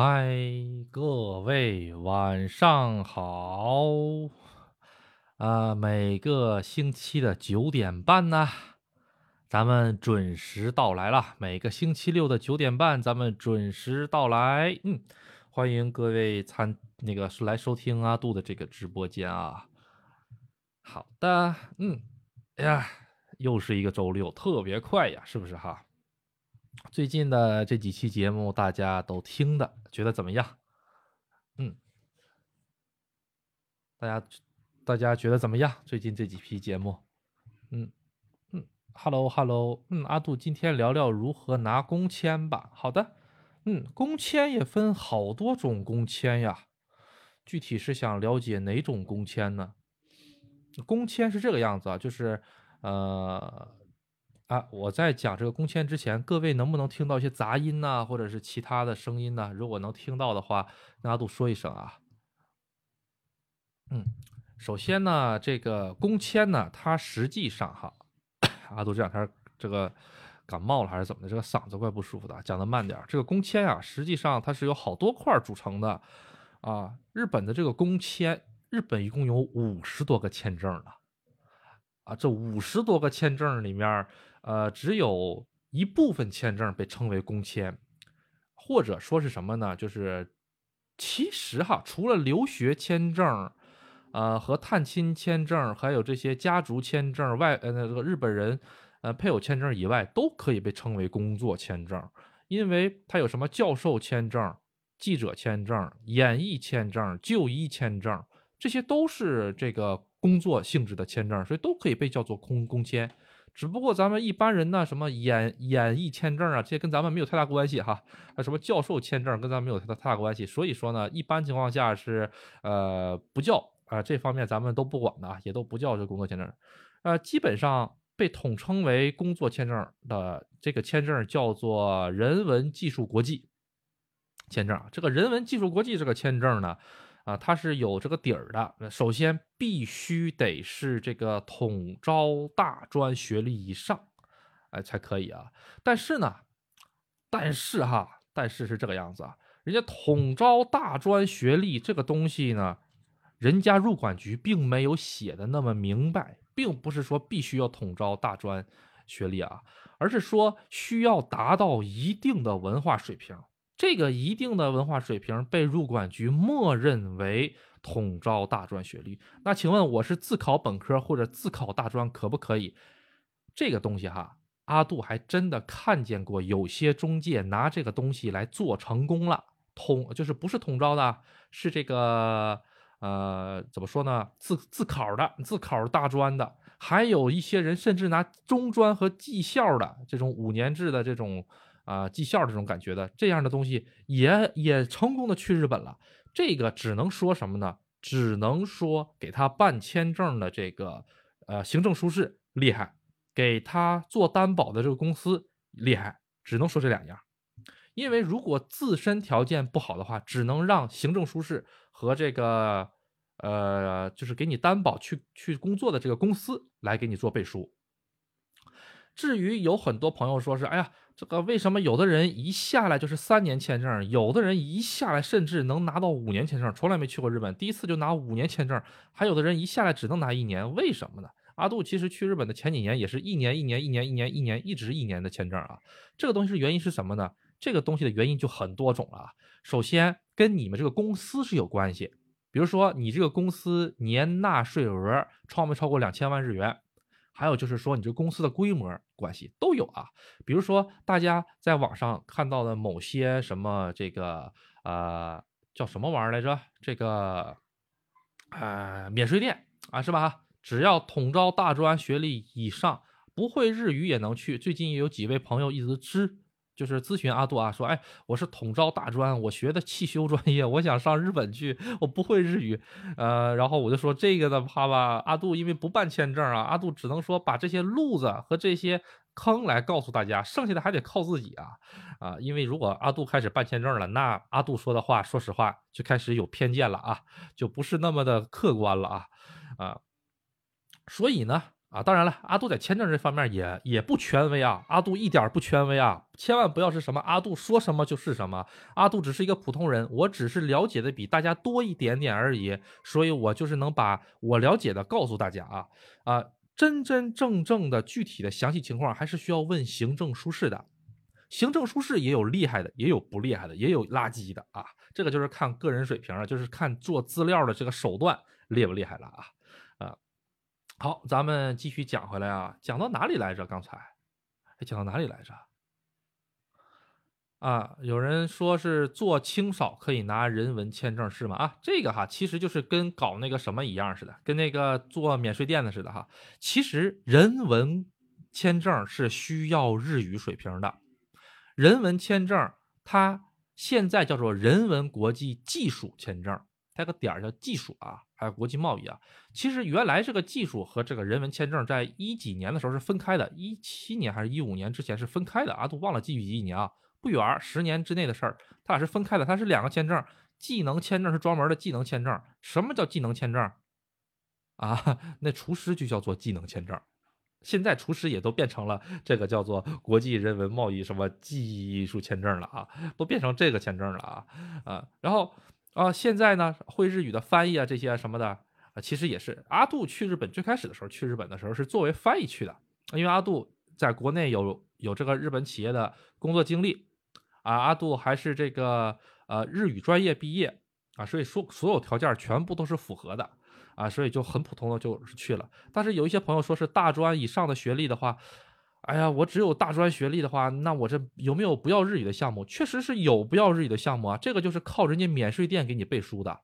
嗨，各位晚上好！啊，每个星期的九点半呢，咱们准时到来了。每个星期六的九点半，咱们准时到来。嗯，欢迎各位参那个是来收听阿杜的这个直播间啊。好的，嗯，哎呀，又是一个周六，特别快呀，是不是哈？最近的这几期节目，大家都听的，觉得怎么样？嗯，大家大家觉得怎么样？最近这几期节目，嗯嗯，Hello Hello，嗯，阿杜今天聊聊如何拿工签吧。好的，嗯，工签也分好多种工签呀，具体是想了解哪种工签呢？工签是这个样子啊，就是呃。啊，我在讲这个工签之前，各位能不能听到一些杂音呢，或者是其他的声音呢？如果能听到的话，跟阿杜说一声啊。嗯，首先呢，这个工签呢，它实际上哈，阿杜这两天这个感冒了还是怎么的，这个嗓子怪不舒服的，讲的慢点。这个工签啊，实际上它是由好多块组成的啊。日本的这个工签，日本一共有五十多个签证呢。啊，这五十多个签证里面。呃，只有一部分签证被称为工签，或者说是什么呢？就是其实哈，除了留学签证，呃，和探亲签证，还有这些家族签证、外呃那个日本人呃配偶签证以外，都可以被称为工作签证，因为它有什么教授签证、记者签证、演艺签证、就医签证，这些都是这个工作性质的签证，所以都可以被叫做工工签。只不过咱们一般人呢，什么演演艺签证啊，这些跟咱们没有太大关系哈。啊，什么教授签证跟咱们没有太大太大关系，所以说呢，一般情况下是呃不叫啊，这方面咱们都不管的，也都不叫这工作签证。呃，基本上被统称为工作签证的这个签证叫做人文技术国际签证。这个人文技术国际这个签证呢。啊，它是有这个底儿的。首先必须得是这个统招大专学历以上，哎，才可以啊。但是呢，但是哈，但是是这个样子啊。人家统招大专学历这个东西呢，人家入管局并没有写的那么明白，并不是说必须要统招大专学历啊，而是说需要达到一定的文化水平。这个一定的文化水平被入管局默认为统招大专学历。那请问我是自考本科或者自考大专可不可以？这个东西哈，阿杜还真的看见过有些中介拿这个东西来做成功了，统就是不是统招的，是这个呃怎么说呢？自自考的，自考大专的，还有一些人甚至拿中专和技校的这种五年制的这种。啊，绩效这种感觉的这样的东西也也成功的去日本了。这个只能说什么呢？只能说给他办签证的这个呃行政书士厉害，给他做担保的这个公司厉害，只能说这两样。因为如果自身条件不好的话，只能让行政书士和这个呃就是给你担保去去工作的这个公司来给你做背书。至于有很多朋友说是，哎呀，这个为什么有的人一下来就是三年签证，有的人一下来甚至能拿到五年签证，从来没去过日本，第一次就拿五年签证，还有的人一下来只能拿一年，为什么呢？阿杜其实去日本的前几年也是一年一年一年一年一年一直一年的签证啊，这个东西是原因是什么呢？这个东西的原因就很多种了啊。首先跟你们这个公司是有关系，比如说你这个公司年纳税额超没超过两千万日元。还有就是说，你这公司的规模关系都有啊。比如说，大家在网上看到的某些什么这个呃叫什么玩意儿来着？这个呃免税店啊，是吧？只要统招大专学历以上，不会日语也能去。最近也有几位朋友一直支。就是咨询阿杜啊，说，哎，我是统招大专，我学的汽修专业，我想上日本去，我不会日语，呃，然后我就说这个的话吧，阿杜因为不办签证啊，阿杜只能说把这些路子和这些坑来告诉大家，剩下的还得靠自己啊，啊，因为如果阿杜开始办签证了，那阿杜说的话，说实话就开始有偏见了啊，就不是那么的客观了啊，啊，所以呢，啊，当然了，阿杜在签证这方面也也不权威啊，阿杜一点不权威啊，千万不要是什么阿杜说什么就是什么，阿杜只是一个普通人，我只是了解的比大家多一点点而已，所以我就是能把我了解的告诉大家啊啊，真真正正的具体的详细情况还是需要问行政书室的，行政书室也有厉害的，也有不厉害的，也有垃圾的啊，这个就是看个人水平了，就是看做资料的这个手段厉不厉害了啊。好，咱们继续讲回来啊，讲到哪里来着？刚才，讲到哪里来着？啊，有人说是做清扫可以拿人文签证是吗？啊，这个哈，其实就是跟搞那个什么一样似的，跟那个做免税店的似的哈。其实人文签证是需要日语水平的，人文签证它现在叫做人文国际技术签证。带个点儿叫技术啊，还有国际贸易啊。其实原来这个技术和这个人文签证，在一几年的时候是分开的，一七年还是一五年之前是分开的啊，都忘了具体几年啊，不远十年之内的事儿，它俩是分开的，它是两个签证。技能签证是专门的技能签证。什么叫技能签证 啊？那厨师就叫做技能签证。现在厨师也都变成了这个叫做国际人文贸易什么技术签证了啊，都变成这个签证了啊啊，然后。啊，现在呢，会日语的翻译啊，这些什么的啊，其实也是阿杜去日本最开始的时候，去日本的时候是作为翻译去的，因为阿杜在国内有有这个日本企业的工作经历，啊，阿杜还是这个呃日语专业毕业啊，所以说所有条件全部都是符合的啊，所以就很普通的就去了。但是有一些朋友说是大专以上的学历的话。哎呀，我只有大专学历的话，那我这有没有不要日语的项目？确实是有不要日语的项目啊。这个就是靠人家免税店给你背书的，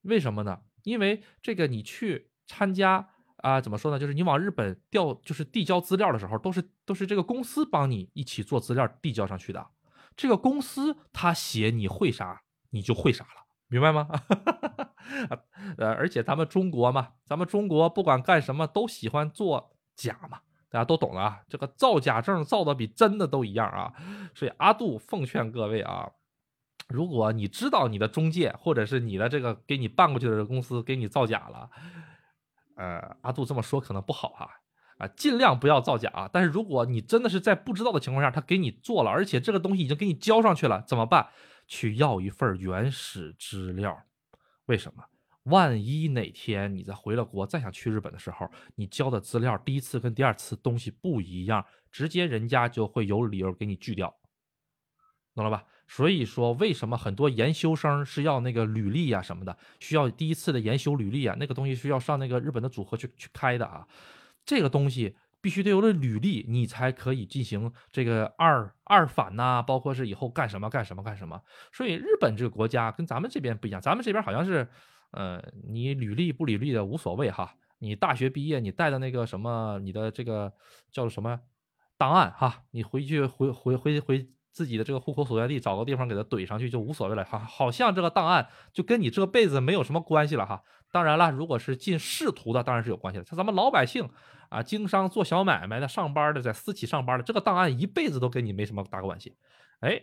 为什么呢？因为这个你去参加啊，怎么说呢？就是你往日本调，就是递交资料的时候，都是都是这个公司帮你一起做资料递交上去的。这个公司他写你会啥，你就会啥了，明白吗？呃，而且咱们中国嘛，咱们中国不管干什么都喜欢做假嘛。大家都懂了啊，这个造假证造的比真的都一样啊，所以阿杜奉劝各位啊，如果你知道你的中介或者是你的这个给你办过去的公司给你造假了，呃，阿杜这么说可能不好哈，啊，尽量不要造假啊。但是如果你真的是在不知道的情况下他给你做了，而且这个东西已经给你交上去了，怎么办？去要一份原始资料，为什么？万一哪天你再回了国，再想去日本的时候，你交的资料第一次跟第二次东西不一样，直接人家就会有理由给你拒掉，懂了吧？所以说，为什么很多研修生是要那个履历呀什么的，需要第一次的研修履历啊？那个东西是要上那个日本的组合去去开的啊，这个东西必须得有了履历，你才可以进行这个二二反呐，包括是以后干什么干什么干什么。所以日本这个国家跟咱们这边不一样，咱们这边好像是。呃，你履历不履历的无所谓哈。你大学毕业，你带的那个什么，你的这个叫做什么档案哈，你回去回回回回自己的这个户口所在地，找个地方给它怼上去就无所谓了哈。好像这个档案就跟你这辈子没有什么关系了哈。当然了，如果是进仕途的，当然是有关系的。像咱们老百姓啊，经商做小买卖的、上班的，在私企上班的，这个档案一辈子都跟你没什么大关系。哎，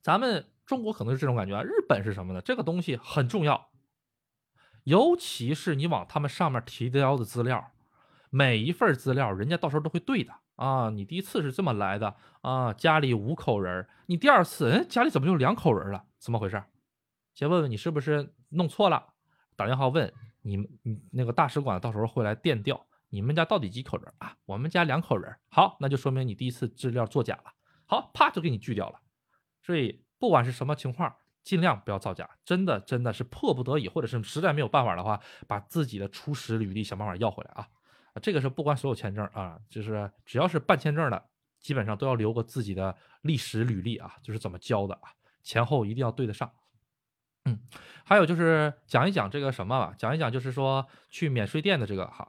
咱们中国可能是这种感觉啊。日本是什么呢？这个东西很重要。尤其是你往他们上面提交的资料，每一份资料人家到时候都会对的啊。你第一次是这么来的啊，家里五口人，你第二次，哎，家里怎么就两口人了？怎么回事？先问问你是不是弄错了，打电话问你们，你那个大使馆到时候会来电调，你们家到底几口人啊？我们家两口人。好，那就说明你第一次资料作假了。好，啪就给你拒掉了。所以不管是什么情况。尽量不要造假，真的真的是迫不得已，或者是实在没有办法的话，把自己的初始履历想办法要回来啊！啊，这个是不关所有签证啊，就是只要是办签证的，基本上都要留个自己的历史履历啊，就是怎么交的啊，前后一定要对得上。嗯，还有就是讲一讲这个什么吧，讲一讲就是说去免税店的这个哈，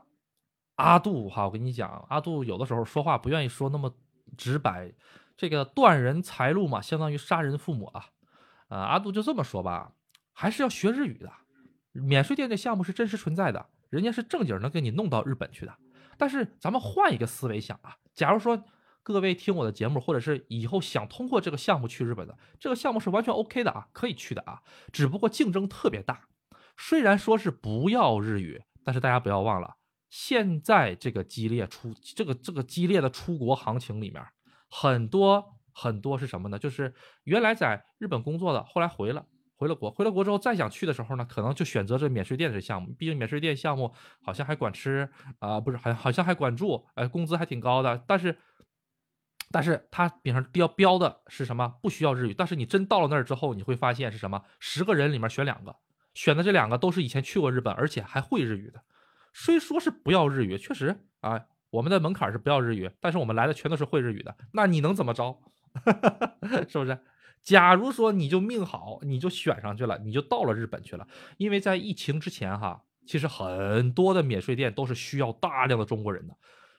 阿杜哈，我跟你讲，阿杜有的时候说话不愿意说那么直白，这个断人财路嘛，相当于杀人父母啊。啊，阿杜就这么说吧，还是要学日语的。免税店这项目是真实存在的，人家是正经能给你弄到日本去的。但是咱们换一个思维想啊，假如说各位听我的节目，或者是以后想通过这个项目去日本的，这个项目是完全 OK 的啊，可以去的啊。只不过竞争特别大。虽然说是不要日语，但是大家不要忘了，现在这个激烈出这个这个激烈的出国行情里面，很多很多是什么呢？就是原来在日本工作的，后来回了回了国，回了国之后再想去的时候呢，可能就选择这免税店这项目。毕竟免税店项目好像还管吃啊，不是，好像好像还管住，哎，工资还挺高的。但是，但是它顶上标标的是什么？不需要日语。但是你真到了那儿之后，你会发现是什么？十个人里面选两个，选的这两个都是以前去过日本，而且还会日语的。虽说是不要日语，确实啊，我们的门槛是不要日语，但是我们来的全都是会日语的，那你能怎么着？是不是？假如说你就命好，你就选上去了，你就到了日本去了。因为在疫情之前哈，其实很多的免税店都是需要大量的中国人的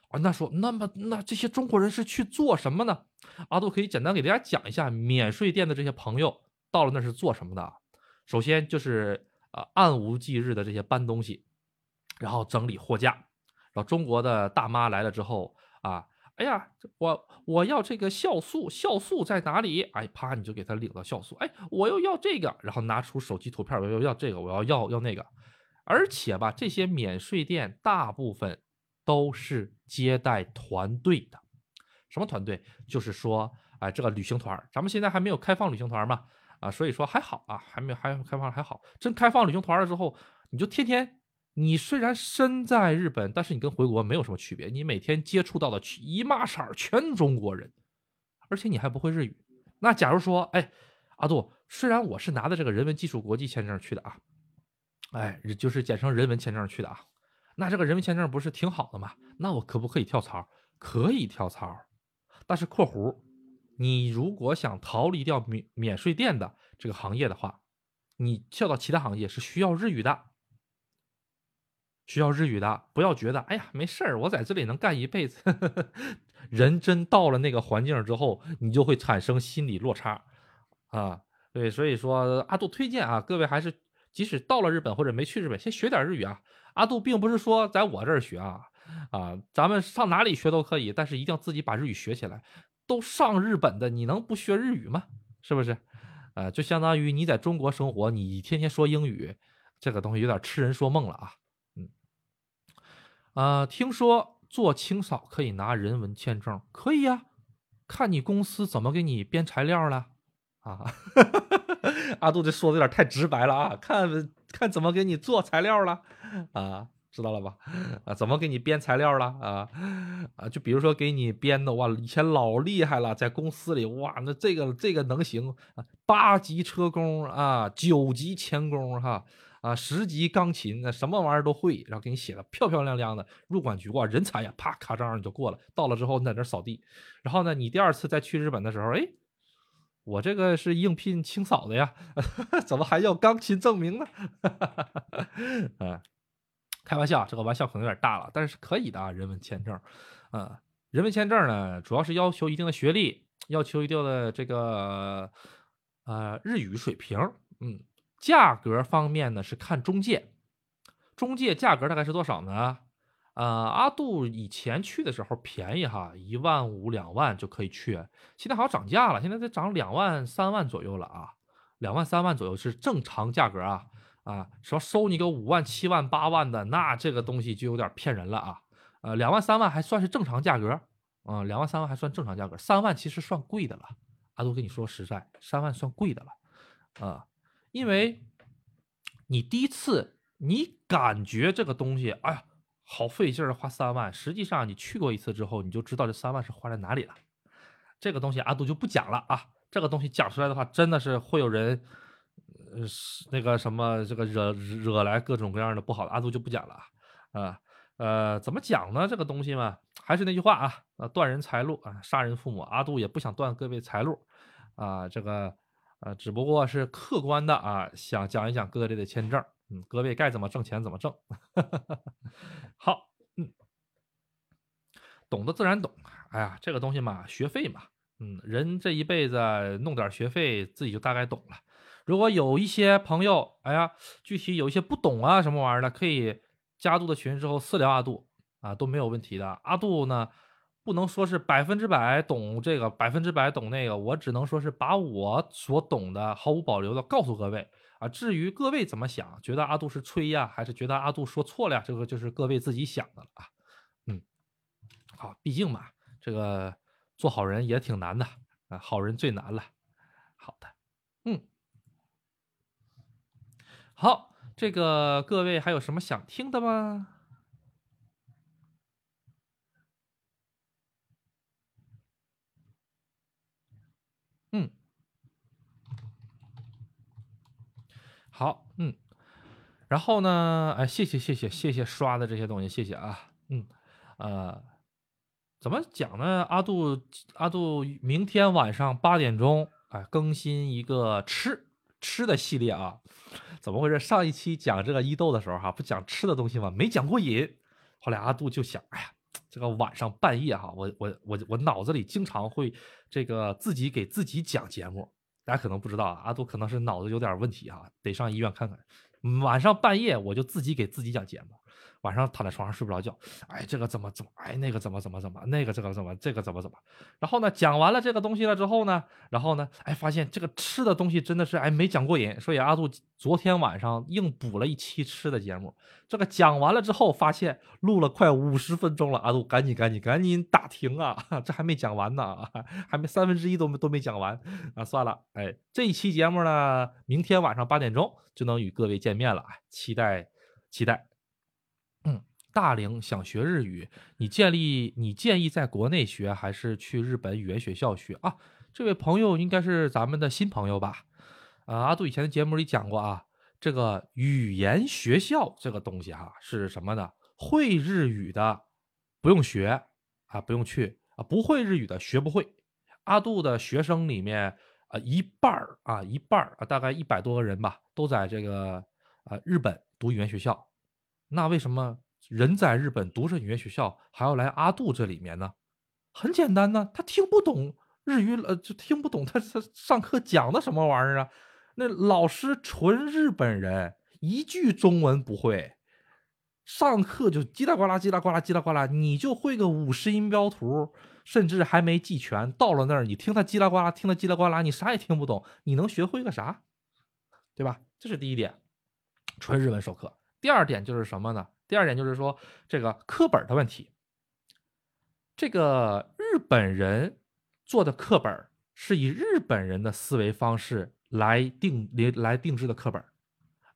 啊。那说，那么那这些中国人是去做什么呢？阿杜可以简单给大家讲一下，免税店的这些朋友到了那是做什么的。首先就是啊，暗无忌日的这些搬东西。然后整理货架，然后中国的大妈来了之后啊，哎呀，我我要这个酵素，酵素在哪里？哎，啪，你就给他领到酵素。哎，我又要这个，然后拿出手机图片，我又要这个，我要要要那个。而且吧，这些免税店大部分都是接待团队的，什么团队？就是说，哎，这个旅行团，咱们现在还没有开放旅行团嘛，啊，所以说还好啊，还没还开放还好。真开放旅行团了之后，你就天天。你虽然身在日本，但是你跟回国没有什么区别。你每天接触到的一码色儿全中国人，而且你还不会日语。那假如说，哎，阿杜，虽然我是拿的这个人文技术国际签证去的啊，哎，就是简称人文签证去的啊，那这个人文签证不是挺好的吗？那我可不可以跳槽？可以跳槽，但是括弧，你如果想逃离掉免免税店的这个行业的话，你跳到其他行业是需要日语的。需要日语的，不要觉得哎呀没事儿，我在这里能干一辈子。人真到了那个环境之后，你就会产生心理落差啊。对，所以说阿杜推荐啊，各位还是即使到了日本或者没去日本，先学点日语啊。阿杜并不是说在我这儿学啊啊，咱们上哪里学都可以，但是一定要自己把日语学起来。都上日本的，你能不学日语吗？是不是？呃，就相当于你在中国生活，你天天说英语，这个东西有点痴人说梦了啊。啊，听说做清扫可以拿人文签证，可以呀，看你公司怎么给你编材料了啊。阿杜这说的有点太直白了啊，看看怎么给你做材料了啊，知道了吧？啊，怎么给你编材料了啊？啊，就比如说给你编的哇，以前老厉害了，在公司里哇，那这个这个能行，八级车工啊，九级钳工哈。啊十级钢琴，那什么玩意儿都会，然后给你写的漂漂亮亮的，入管局哇，人才呀，啪卡章你就过了。到了之后你在那扫地，然后呢，你第二次再去日本的时候，哎，我这个是应聘清扫的呀，怎么还要钢琴证明呢？啊，开玩笑，这个玩笑可能有点大了，但是可以的啊，人文签证，啊，人文签证呢，主要是要求一定的学历，要求一定的这个呃日语水平，嗯。价格方面呢是看中介，中介价格大概是多少呢？呃，阿杜以前去的时候便宜哈，一万五两万就可以去，现在好像涨价了，现在得涨两万三万左右了啊，两万三万左右是正常价格啊啊，说收你个五万七万八万的，那这个东西就有点骗人了啊，呃，两万三万还算是正常价格啊，两万三万还算正常价格，三万其实算贵的了，阿杜跟你说实在，三万算贵的了啊。因为，你第一次你感觉这个东西，哎呀，好费劲儿，花三万。实际上你去过一次之后，你就知道这三万是花在哪里了。这个东西阿杜就不讲了啊。这个东西讲出来的话，真的是会有人，呃，那个什么，这个惹惹来各种各样的不好的。阿杜就不讲了啊。呃，怎么讲呢？这个东西嘛，还是那句话啊，呃，断人财路啊，杀人父母。阿杜也不想断各位财路啊，这个。啊，只不过是客观的啊，想讲一讲各类的签证，嗯，各位该怎么挣钱怎么挣。好，嗯，懂得自然懂。哎呀，这个东西嘛，学费嘛，嗯，人这一辈子弄点学费，自己就大概懂了。如果有一些朋友，哎呀，具体有一些不懂啊，什么玩意儿的，可以加杜的群之后私聊阿杜啊，都没有问题的。阿杜呢，不能说是百分之百懂这个，百分之百懂那个，我只能说是把我所懂的毫无保留的告诉各位啊。至于各位怎么想，觉得阿杜是吹呀，还是觉得阿杜说错了呀？这个就是各位自己想的了啊。嗯，好，毕竟嘛，这个做好人也挺难的啊，好人最难了。好的，嗯，好，这个各位还有什么想听的吗？嗯，好，嗯，然后呢？哎，谢谢，谢谢，谢谢刷的这些东西，谢谢啊，嗯，呃，怎么讲呢？阿杜，阿杜，明天晚上八点钟，哎，更新一个吃吃的系列啊。怎么回事？上一期讲这个伊豆的时候，哈，不讲吃的东西吗？没讲过瘾。后来阿杜就想，哎呀。这个晚上半夜哈，我我我我脑子里经常会这个自己给自己讲节目，大家可能不知道啊，阿杜可能是脑子有点问题哈，得上医院看看。晚上半夜我就自己给自己讲节目。晚上躺在床上睡不着觉，哎，这个怎么怎么，哎，那个怎么怎么怎么，那个这个怎么这个怎么怎么，然后呢，讲完了这个东西了之后呢，然后呢，哎，发现这个吃的东西真的是哎没讲过瘾，所以阿杜昨天晚上硬补了一期吃的节目。这个讲完了之后，发现录了快五十分钟了，阿杜赶紧赶紧赶紧打停啊，这还没讲完呢，还没三分之一都都没讲完啊，算了，哎，这一期节目呢，明天晚上八点钟就能与各位见面了，期待期待。大龄想学日语，你建立你建议在国内学还是去日本语言学校学啊？这位朋友应该是咱们的新朋友吧？啊，阿杜以前的节目里讲过啊，这个语言学校这个东西哈是什么呢？会日语的不用学啊，不用去啊，不会日语的学不会。阿杜的学生里面啊，一半儿啊，一半儿啊，大概一百多个人吧，都在这个啊日本读语言学校。那为什么人在日本读着语言学校还要来阿杜这里面呢？很简单呢，他听不懂日语，呃，就听不懂他他上课讲的什么玩意儿啊？那老师纯日本人，一句中文不会，上课就叽里呱啦叽里呱啦叽里呱啦，你就会个五十音标图，甚至还没记全。到了那儿，你听他叽里呱啦，听他叽里呱啦，你啥也听不懂，你能学会个啥？对吧？这是第一点，纯日文授课。第二点就是什么呢？第二点就是说这个课本的问题。这个日本人做的课本是以日本人的思维方式来定来定制的课本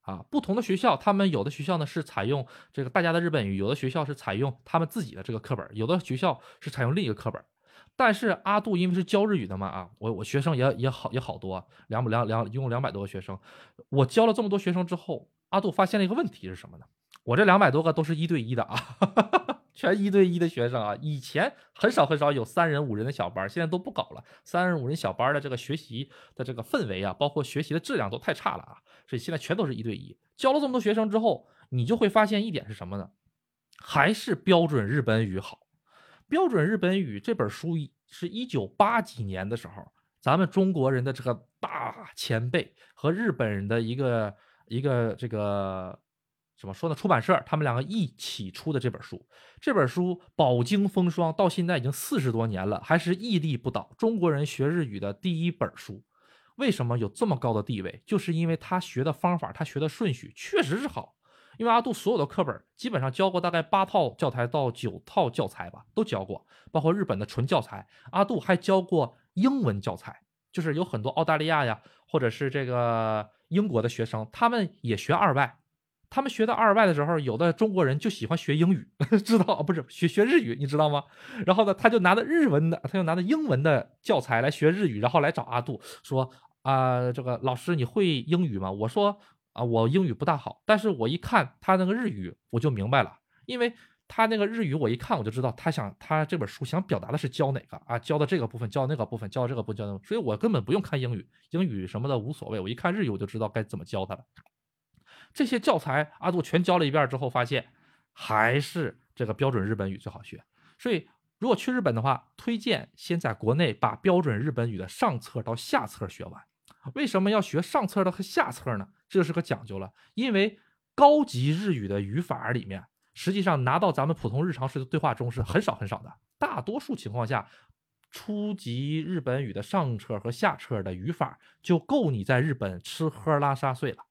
啊。不同的学校，他们有的学校呢是采用这个大家的日本语，有的学校是采用他们自己的这个课本，有的学校是采用另一个课本。但是阿杜因为是教日语的嘛啊，我我学生也也好也好多，两百两两一共两百多个学生，我教了这么多学生之后。阿杜发现了一个问题是什么呢？我这两百多个都是一对一的啊，全一对一的学生啊。以前很少很少有三人五人的小班，现在都不搞了。三人五人小班的这个学习的这个氛围啊，包括学习的质量都太差了啊，所以现在全都是一对一。教了这么多学生之后，你就会发现一点是什么呢？还是标准日本语好。标准日本语这本书是一九八几年的时候，咱们中国人的这个大前辈和日本人的一个。一个这个怎么说呢？出版社他们两个一起出的这本书，这本书饱经风霜，到现在已经四十多年了，还是屹立不倒。中国人学日语的第一本书，为什么有这么高的地位？就是因为他学的方法，他学的顺序确实是好。因为阿杜所有的课本基本上教过大概八套教材到九套教材吧，都教过，包括日本的纯教材。阿杜还教过英文教材，就是有很多澳大利亚呀，或者是这个。英国的学生，他们也学二外，他们学到二外的时候，有的中国人就喜欢学英语，知道不是学学日语，你知道吗？然后呢，他就拿着日文的，他就拿着英文的教材来学日语，然后来找阿杜说啊，这个老师你会英语吗？我说啊，我英语不大好，但是我一看他那个日语，我就明白了，因为。他那个日语我一看我就知道，他想他这本书想表达的是教哪个啊？教的这个部分，教那个部分，教这个不教那个，所以我根本不用看英语，英语什么的无所谓。我一看日语我就知道该怎么教他了。这些教材阿杜全教了一遍之后，发现还是这个标准日本语最好学。所以如果去日本的话，推荐先在国内把标准日本语的上册到下册学完。为什么要学上册的和下册呢？这是个讲究了，因为高级日语的语法里面。实际上拿到咱们普通日常式的对话中是很少很少的。大多数情况下，初级日本语的上册和下册的语法就够你在日本吃喝拉撒睡了。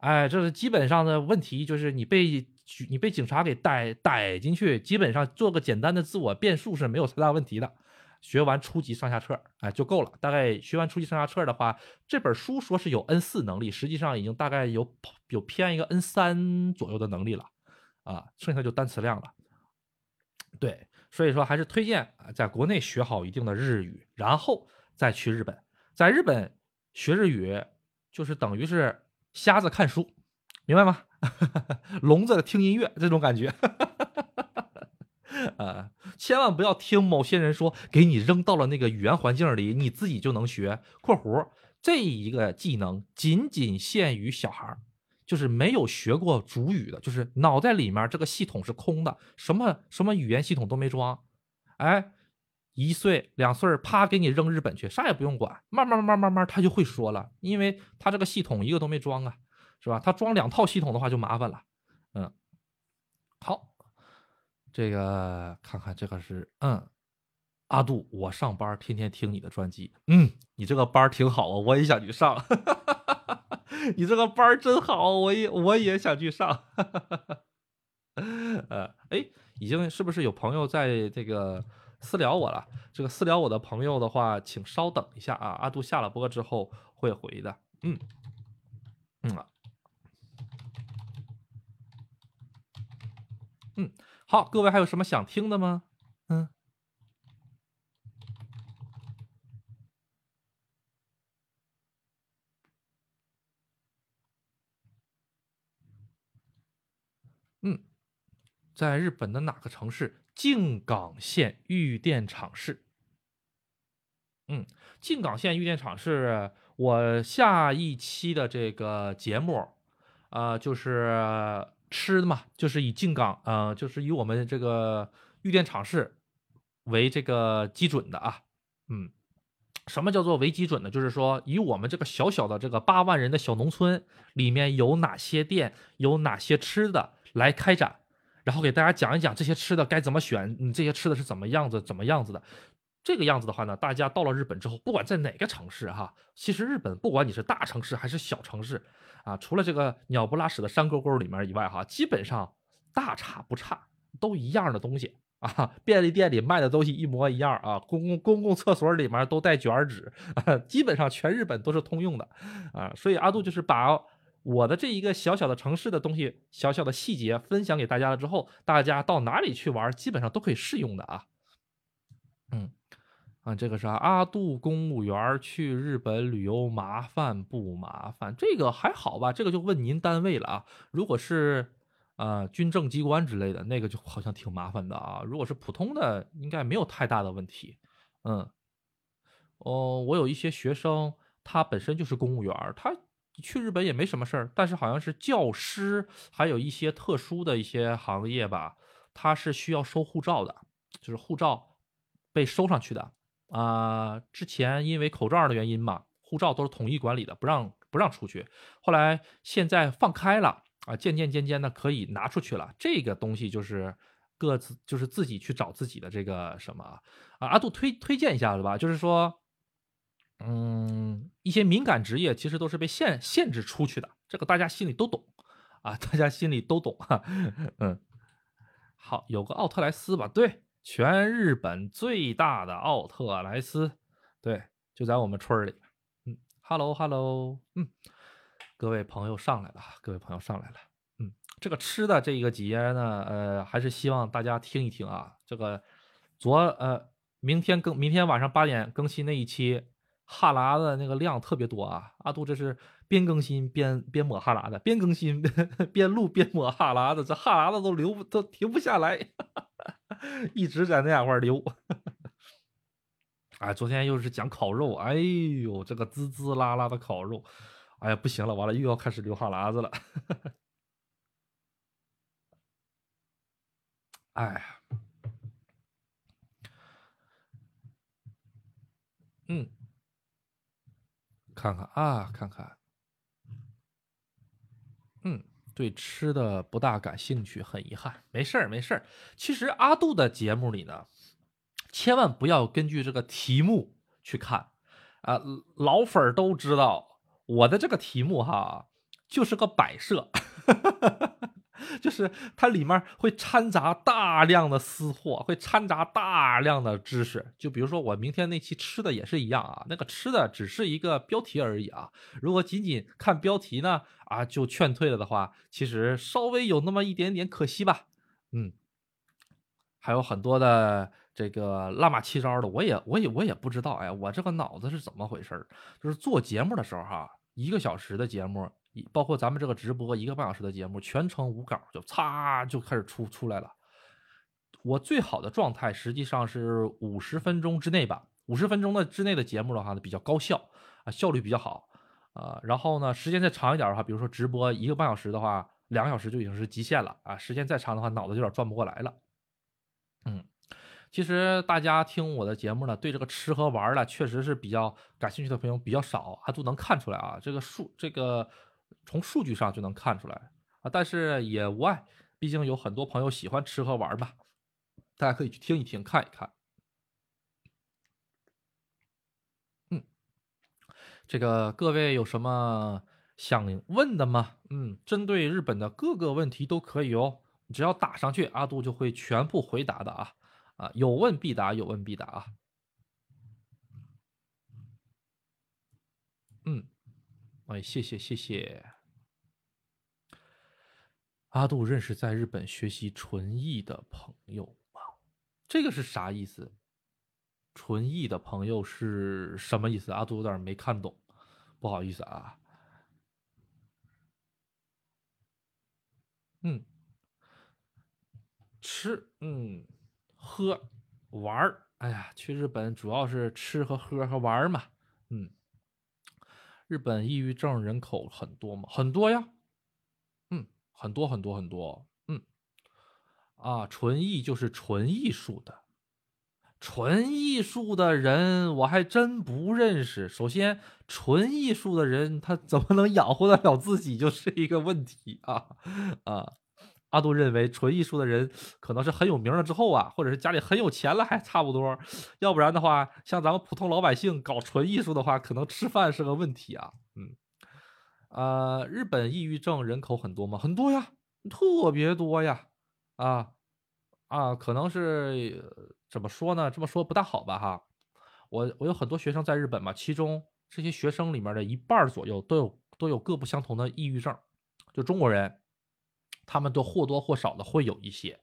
哎，这是基本上的问题，就是你被你被警察给逮逮进去，基本上做个简单的自我变数是没有太大问题的。学完初级上下册，哎，就够了。大概学完初级上下册的话，这本书说是有 N 四能力，实际上已经大概有有偏一个 N 三左右的能力了，啊，剩下就单词量了。对，所以说还是推荐啊，在国内学好一定的日语，然后再去日本。在日本学日语，就是等于是瞎子看书，明白吗？聋子听音乐这种感觉。啊，千万不要听某些人说给你扔到了那个语言环境里，你自己就能学。（括弧这一个技能仅仅限于小孩就是没有学过主语的，就是脑袋里面这个系统是空的，什么什么语言系统都没装。哎，一岁两岁啪给你扔日本去，啥也不用管，慢慢慢慢慢慢他就会说了，因为他这个系统一个都没装啊，是吧？他装两套系统的话就麻烦了。嗯，好。这个看看，这个是嗯，阿杜，我上班天天听你的专辑，嗯，你这个班挺好啊，我也想去上，你这个班真好，我也我也想去上，呃，哎，已经是不是有朋友在这个私聊我了？这个私聊我的朋友的话，请稍等一下啊，阿杜下了播之后会回的，嗯，嗯，嗯。好，各位还有什么想听的吗？嗯，嗯，在日本的哪个城市？静冈县玉电厂市。嗯，静冈县玉电厂是我下一期的这个节目，啊，就是。吃的嘛，就是以静冈，呃，就是以我们这个玉电厂市为这个基准的啊，嗯，什么叫做为基准呢？就是说以我们这个小小的这个八万人的小农村里面有哪些店，有哪些吃的来开展，然后给大家讲一讲这些吃的该怎么选，你这些吃的是怎么样子，怎么样子的。这个样子的话呢，大家到了日本之后，不管在哪个城市哈，其实日本不管你是大城市还是小城市。啊，除了这个鸟不拉屎的山沟沟里面以外，哈，基本上大差不差，都一样的东西 啊。便利店里卖的东西一模一样啊。公共公共厕所里面都带卷纸啊，基本上全日本都是通用的啊。所以阿杜就是把我的这一个小小的城市的东西、小小的细节分享给大家了之后，大家到哪里去玩，基本上都可以适用的啊。嗯。啊，这个是阿杜公务员去日本旅游麻烦不麻烦？这个还好吧？这个就问您单位了啊。如果是呃军政机关之类的，那个就好像挺麻烦的啊。如果是普通的，应该没有太大的问题。嗯，哦，我有一些学生，他本身就是公务员，他去日本也没什么事儿。但是好像是教师，还有一些特殊的一些行业吧，他是需要收护照的，就是护照被收上去的。啊，之前因为口罩的原因嘛，护照都是统一管理的，不让不让出去。后来现在放开了啊，渐渐渐渐的可以拿出去了。这个东西就是各自就是自己去找自己的这个什么啊。阿杜推推荐一下子吧，就是说，嗯，一些敏感职业其实都是被限限制出去的，这个大家心里都懂啊，大家心里都懂哈。嗯，好，有个奥特莱斯吧，对。全日本最大的奥特莱斯，对，就在我们村里。嗯，Hello Hello，嗯，各位朋友上来了，各位朋友上来了。嗯，这个吃的这个节呢，呃，还是希望大家听一听啊。这个昨呃，明天更，明天晚上八点更新那一期，哈喇子那个量特别多啊。阿杜这是边更新边边抹哈喇子，边更新 边录边抹哈喇子，这哈喇子都流都停不下来。一直在那两块流，哎，昨天又是讲烤肉，哎呦，这个滋滋啦啦的烤肉，哎呀，不行了，完了又要开始流哈喇子了，哎呀，嗯，看看啊，看看，嗯。对吃的不大感兴趣，很遗憾。没事儿，没事儿。其实阿杜的节目里呢，千万不要根据这个题目去看啊。老粉儿都知道我的这个题目哈，就是个摆设。就是它里面会掺杂大量的私货，会掺杂大量的知识。就比如说我明天那期吃的也是一样啊，那个吃的只是一个标题而已啊。如果仅仅看标题呢，啊就劝退了的话，其实稍微有那么一点点可惜吧。嗯，还有很多的这个乱码七糟的，我也我也我也不知道。哎，我这个脑子是怎么回事就是做节目的时候哈，一个小时的节目。包括咱们这个直播一个半小时的节目，全程无稿，就擦就开始出出来了。我最好的状态实际上是五十分钟之内吧，五十分钟的之内的节目的话呢比较高效啊，效率比较好啊。然后呢，时间再长一点的话，比如说直播一个半小时的话，两个小时就已经是极限了啊。时间再长的话，脑子有点转不过来了。嗯，其实大家听我的节目呢，对这个吃和玩的确实是比较感兴趣的朋友比较少啊，都能看出来啊，这个数这个。从数据上就能看出来啊，但是也无碍，毕竟有很多朋友喜欢吃和玩吧，大家可以去听一听，看一看。嗯，这个各位有什么想问的吗？嗯，针对日本的各个问题都可以哦，只要打上去，阿杜就会全部回答的啊啊，有问必答，有问必答啊。嗯。哎，谢谢谢谢。阿杜认识在日本学习纯艺的朋友吗？这个是啥意思？纯艺的朋友是什么意思？阿杜有点没看懂，不好意思啊。嗯，吃，嗯，喝，玩儿。哎呀，去日本主要是吃和喝和玩嘛。嗯。日本抑郁症人口很多吗？很多呀，嗯，很多很多很多，嗯，啊，纯艺就是纯艺术的，纯艺术的人我还真不认识。首先，纯艺术的人他怎么能养活得了自己，就是一个问题啊啊。阿杜认为，纯艺术的人可能是很有名了之后啊，或者是家里很有钱了还差不多，要不然的话，像咱们普通老百姓搞纯艺术的话，可能吃饭是个问题啊。嗯，啊，日本抑郁症人口很多吗？很多呀，特别多呀。啊啊，可能是怎么说呢？这么说不大好吧？哈，我我有很多学生在日本嘛，其中这些学生里面的一半左右都有都有各不相同的抑郁症，就中国人。他们都或多或少的会有一些，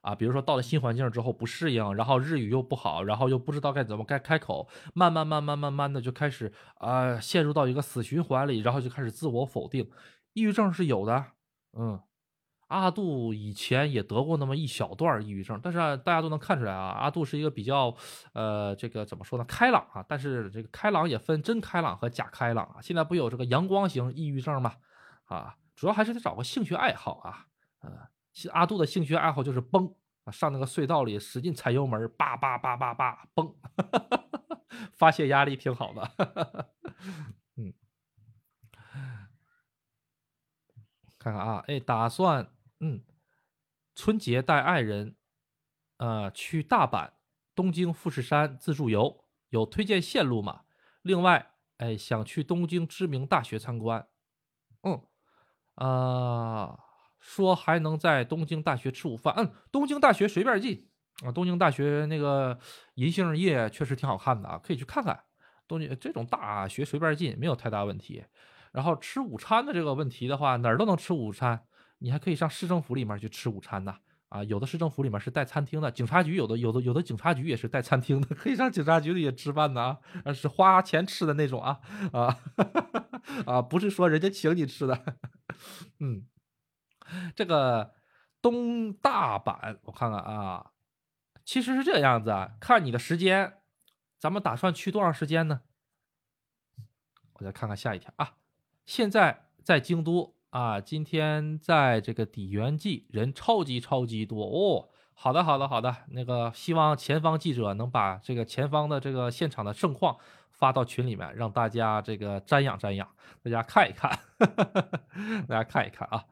啊，比如说到了新环境之后不适应，然后日语又不好，然后又不知道该怎么该开口，慢慢慢慢慢慢的就开始啊陷入到一个死循环里，然后就开始自我否定，抑郁症是有的，嗯，阿杜以前也得过那么一小段抑郁症，但是大家都能看出来啊，阿杜是一个比较呃这个怎么说呢，开朗啊，但是这个开朗也分真开朗和假开朗啊，现在不有这个阳光型抑郁症吗？啊，主要还是得找个兴趣爱好啊。呃，阿杜的兴趣爱好就是蹦啊，上那个隧道里使劲踩油门，叭叭叭叭叭蹦，发泄压力挺好的。嗯，看看啊，哎，打算嗯，春节带爱人呃去大阪、东京、富士山自助游，有推荐线路吗？另外，哎，想去东京知名大学参观。嗯，啊。说还能在东京大学吃午饭，嗯，东京大学随便进啊。东京大学那个银杏叶确实挺好看的啊，可以去看看。东京这种大学随便进没有太大问题。然后吃午餐的这个问题的话，哪儿都能吃午餐，你还可以上市政府里面去吃午餐呢。啊，有的市政府里面是带餐厅的，警察局有的有的有的警察局也是带餐厅的，可以上警察局里也吃饭的啊，是花钱吃的那种啊啊 啊，不是说人家请你吃的，嗯。这个东大阪，我看看啊，其实是这样子啊，看你的时间，咱们打算去多长时间呢？我再看看下一条啊，现在在京都啊，今天在这个底园记人超级超级多哦。好的，好的，好的，那个希望前方记者能把这个前方的这个现场的盛况发到群里面，让大家这个瞻仰瞻仰，大家看一看，大家看一看啊。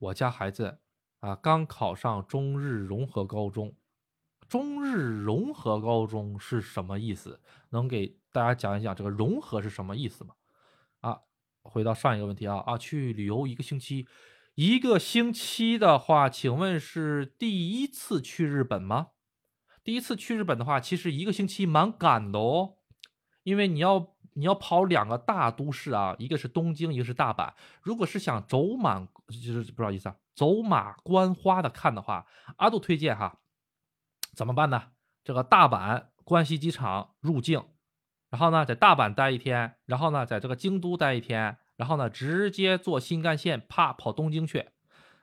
我家孩子啊刚考上中日融合高中，中日融合高中是什么意思？能给大家讲一讲这个融合是什么意思吗？啊，回到上一个问题啊啊，去旅游一个星期，一个星期的话，请问是第一次去日本吗？第一次去日本的话，其实一个星期蛮赶的哦，因为你要你要跑两个大都市啊，一个是东京，一个是大阪。如果是想走马，就是不好意思啊，走马观花的看的话，阿杜推荐哈，怎么办呢？这个大阪关西机场入境，然后呢，在大阪待一天，然后呢，在这个京都待一天，然后呢，直接坐新干线啪跑东京去，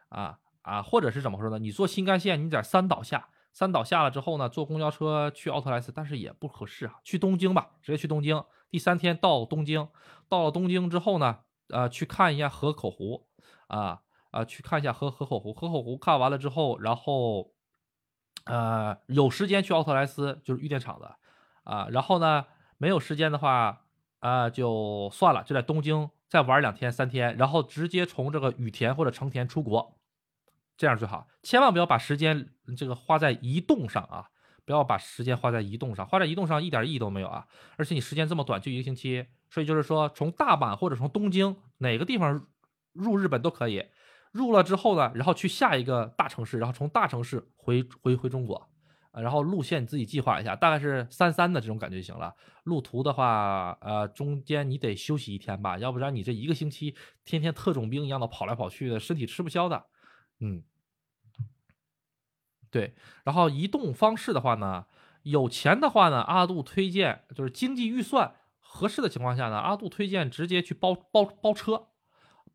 啊啊，或者是怎么说呢？你坐新干线，你在三岛下。三岛下了之后呢，坐公交车去奥特莱斯，但是也不合适啊。去东京吧，直接去东京。第三天到东京，到了东京之后呢，呃，去看一下河口湖，啊啊，去看一下河河口湖。河口湖看完了之后，然后，呃，有时间去奥特莱斯，就是玉电厂的，啊，然后呢，没有时间的话，啊，就算了，就在东京再玩两天三天，然后直接从这个羽田或者成田出国。这样最好，千万不要把时间这个花在移动上啊！不要把时间花在移动上，花在移动上一点意义都没有啊！而且你时间这么短，就一个星期，所以就是说，从大阪或者从东京哪个地方入日本都可以。入了之后呢，然后去下一个大城市，然后从大城市回回回中国，然后路线你自己计划一下，大概是三三的这种感觉就行了。路途的话，呃，中间你得休息一天吧，要不然你这一个星期天天特种兵一样的跑来跑去的，身体吃不消的。嗯，对，然后移动方式的话呢，有钱的话呢，阿杜推荐就是经济预算合适的情况下呢，阿杜推荐直接去包包包车，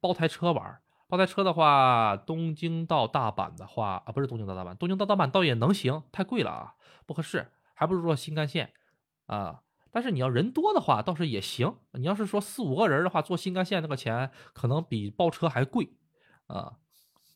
包台车玩。包台车的话，东京到大阪的话啊，不是东京到大阪，东京到大阪倒也能行，太贵了啊，不合适，还不如坐新干线啊。但是你要人多的话，倒是也行。你要是说四五个人的话，坐新干线那个钱可能比包车还贵啊。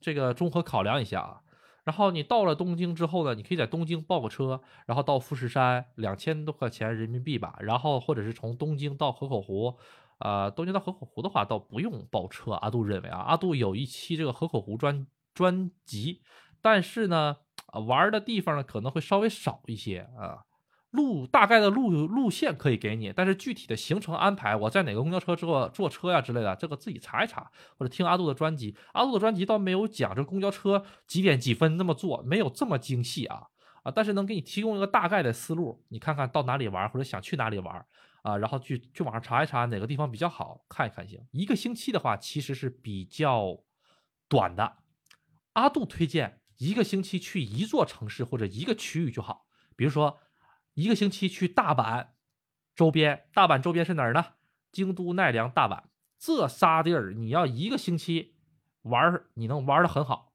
这个综合考量一下啊，然后你到了东京之后呢，你可以在东京报个车，然后到富士山，两千多块钱人民币吧，然后或者是从东京到河口湖，呃，东京到河口湖的话倒不用包车。阿杜认为啊，阿杜有一期这个河口湖专专辑，但是呢，玩的地方呢可能会稍微少一些啊。路大概的路路线可以给你，但是具体的行程安排，我在哪个公交车坐坐车呀之类的，这个自己查一查，或者听阿杜的专辑。阿杜的专辑倒没有讲这公交车几点几分那么坐，没有这么精细啊啊！但是能给你提供一个大概的思路，你看看到哪里玩或者想去哪里玩啊，然后去去网上查一查哪个地方比较好看一看行。一个星期的话其实是比较短的，阿杜推荐一个星期去一座城市或者一个区域就好，比如说。一个星期去大阪周边，大阪周边是哪儿呢？京都、奈良、大阪这仨地儿，你要一个星期玩，你能玩的很好。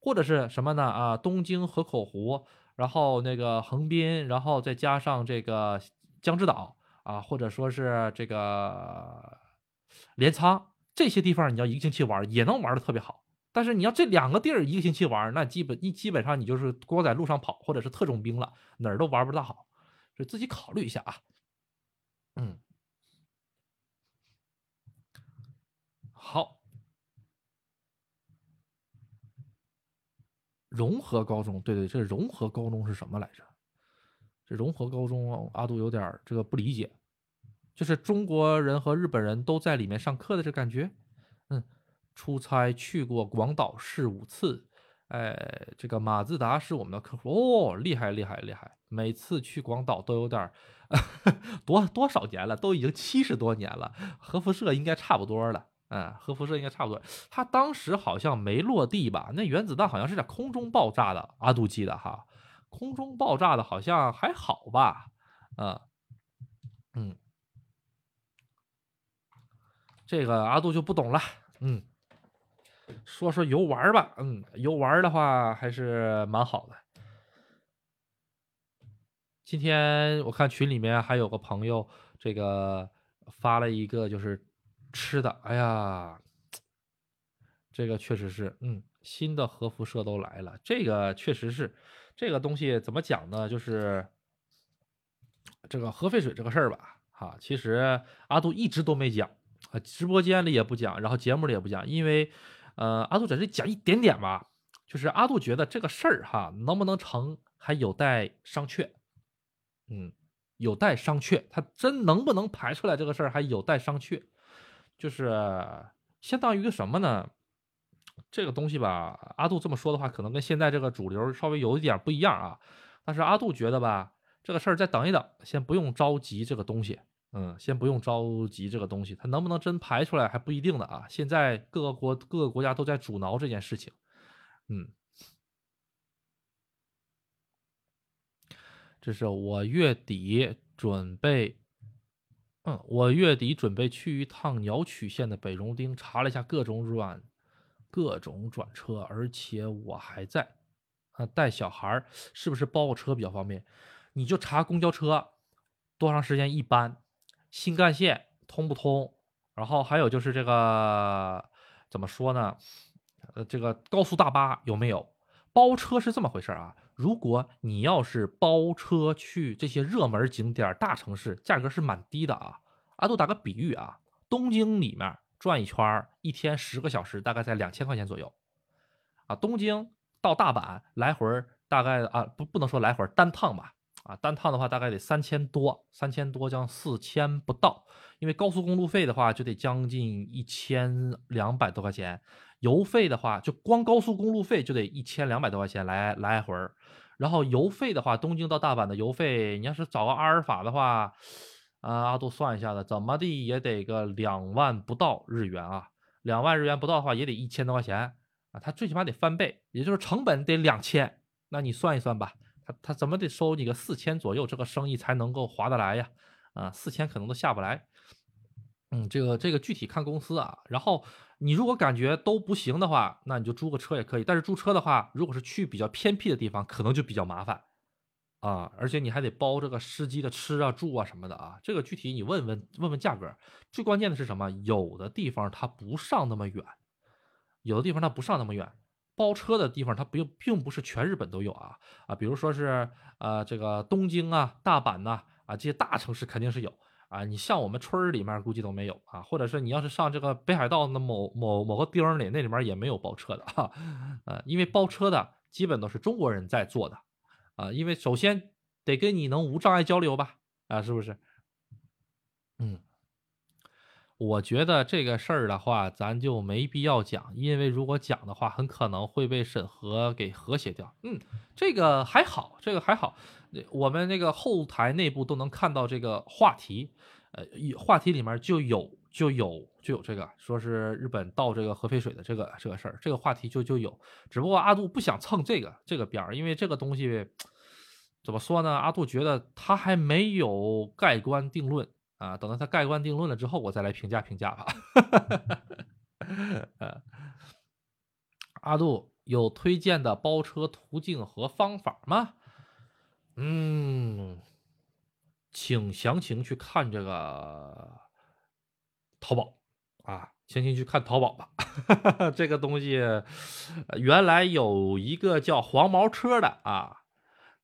或者是什么呢？啊，东京、河口湖，然后那个横滨，然后再加上这个江之岛啊，或者说是这个镰仓这些地方，你要一个星期玩也能玩的特别好。但是你要这两个地儿一个星期玩，那基本一基本上你就是光在路上跑，或者是特种兵了，哪儿都玩不大好。就自己考虑一下啊，嗯，好，融合高中，对对，这融合高中是什么来着？这融合高中，阿杜有点这个不理解，就是中国人和日本人都在里面上课的这感觉。嗯，出差去过广岛市五次。哎，这个马自达是我们的客户哦，厉害厉害厉害！每次去广岛都有点儿 多多少年了，都已经七十多年了。核辐射应该差不多了，嗯，核辐射应该差不多。他当时好像没落地吧？那原子弹好像是在空中爆炸的，阿杜记得哈，空中爆炸的好像还好吧？嗯嗯，这个阿杜就不懂了，嗯。说说游玩吧，嗯，游玩的话还是蛮好的。今天我看群里面还有个朋友，这个发了一个就是吃的，哎呀，这个确实是，嗯，新的核辐射都来了，这个确实是，这个东西怎么讲呢？就是这个核废水这个事儿吧，哈，其实阿杜一直都没讲，啊，直播间里也不讲，然后节目里也不讲，因为。呃，阿杜在这讲一点点吧，就是阿杜觉得这个事儿哈，能不能成还有待商榷。嗯，有待商榷，他真能不能排出来这个事儿还有待商榷。就是相当于个什么呢？这个东西吧，阿杜这么说的话，可能跟现在这个主流稍微有一点不一样啊。但是阿杜觉得吧，这个事儿再等一等，先不用着急这个东西。嗯，先不用着急这个东西，它能不能真排出来还不一定的啊。现在各个国各个国家都在阻挠这件事情。嗯。这是我月底准备，嗯，我月底准备去一趟鸟取县的北荣町，查了一下各种软，各种转车，而且我还在，啊，带小孩是不是包个车比较方便？你就查公交车多长时间一班，新干线通不通？然后还有就是这个怎么说呢？呃，这个高速大巴有没有？包车是这么回事啊？如果你要是包车去这些热门景点、大城市，价格是蛮低的啊。阿杜打个比喻啊，东京里面转一圈，一天十个小时，大概在两千块钱左右。啊，东京到大阪来回大概啊不不能说来回单趟吧，啊单趟的话大概得三千多，三千多将四千不到，因为高速公路费的话就得将近一千两百多块钱。油费的话，就光高速公路费就得一千两百多块钱来来回儿，然后油费的话，东京到大阪的油费，你要是找个阿尔法的话，啊，阿杜算一下子，怎么地也得个两万不到日元啊，两万日元不到的话也得一千多块钱啊，他最起码得翻倍，也就是成本得两千，那你算一算吧，他他怎么得收你个四千左右，这个生意才能够划得来呀？啊，四千可能都下不来。嗯，这个这个具体看公司啊，然后。你如果感觉都不行的话，那你就租个车也可以。但是租车的话，如果是去比较偏僻的地方，可能就比较麻烦啊，而且你还得包这个司机的吃啊、住啊什么的啊。这个具体你问问问问价格。最关键的是什么？有的地方它不上那么远，有的地方它不上那么远。包车的地方它并并不是全日本都有啊啊，比如说是呃这个东京啊、大阪呐啊这些大城市肯定是有。啊，你像我们村里面估计都没有啊，或者是你要是上这个北海道的某某某个丁里，那里面也没有包车的哈，呃，因为包车的基本都是中国人在做的，啊，因为首先得跟你能无障碍交流吧，啊，是不是？嗯，我觉得这个事儿的话，咱就没必要讲，因为如果讲的话，很可能会被审核给和谐掉。嗯，这个还好，这个还好。我们那个后台内部都能看到这个话题，呃，话题里面就有就有就有这个，说是日本倒这个核废水的这个这个事儿，这个话题就就有。只不过阿杜不想蹭这个这个边儿，因为这个东西怎么说呢？阿杜觉得他还没有盖棺定论啊，等到他盖棺定论了之后，我再来评价评价吧。呃，阿杜有推荐的包车途径和方法吗？嗯，请详情去看这个淘宝啊，详情去看淘宝吧。这个东西原来有一个叫黄毛车的啊，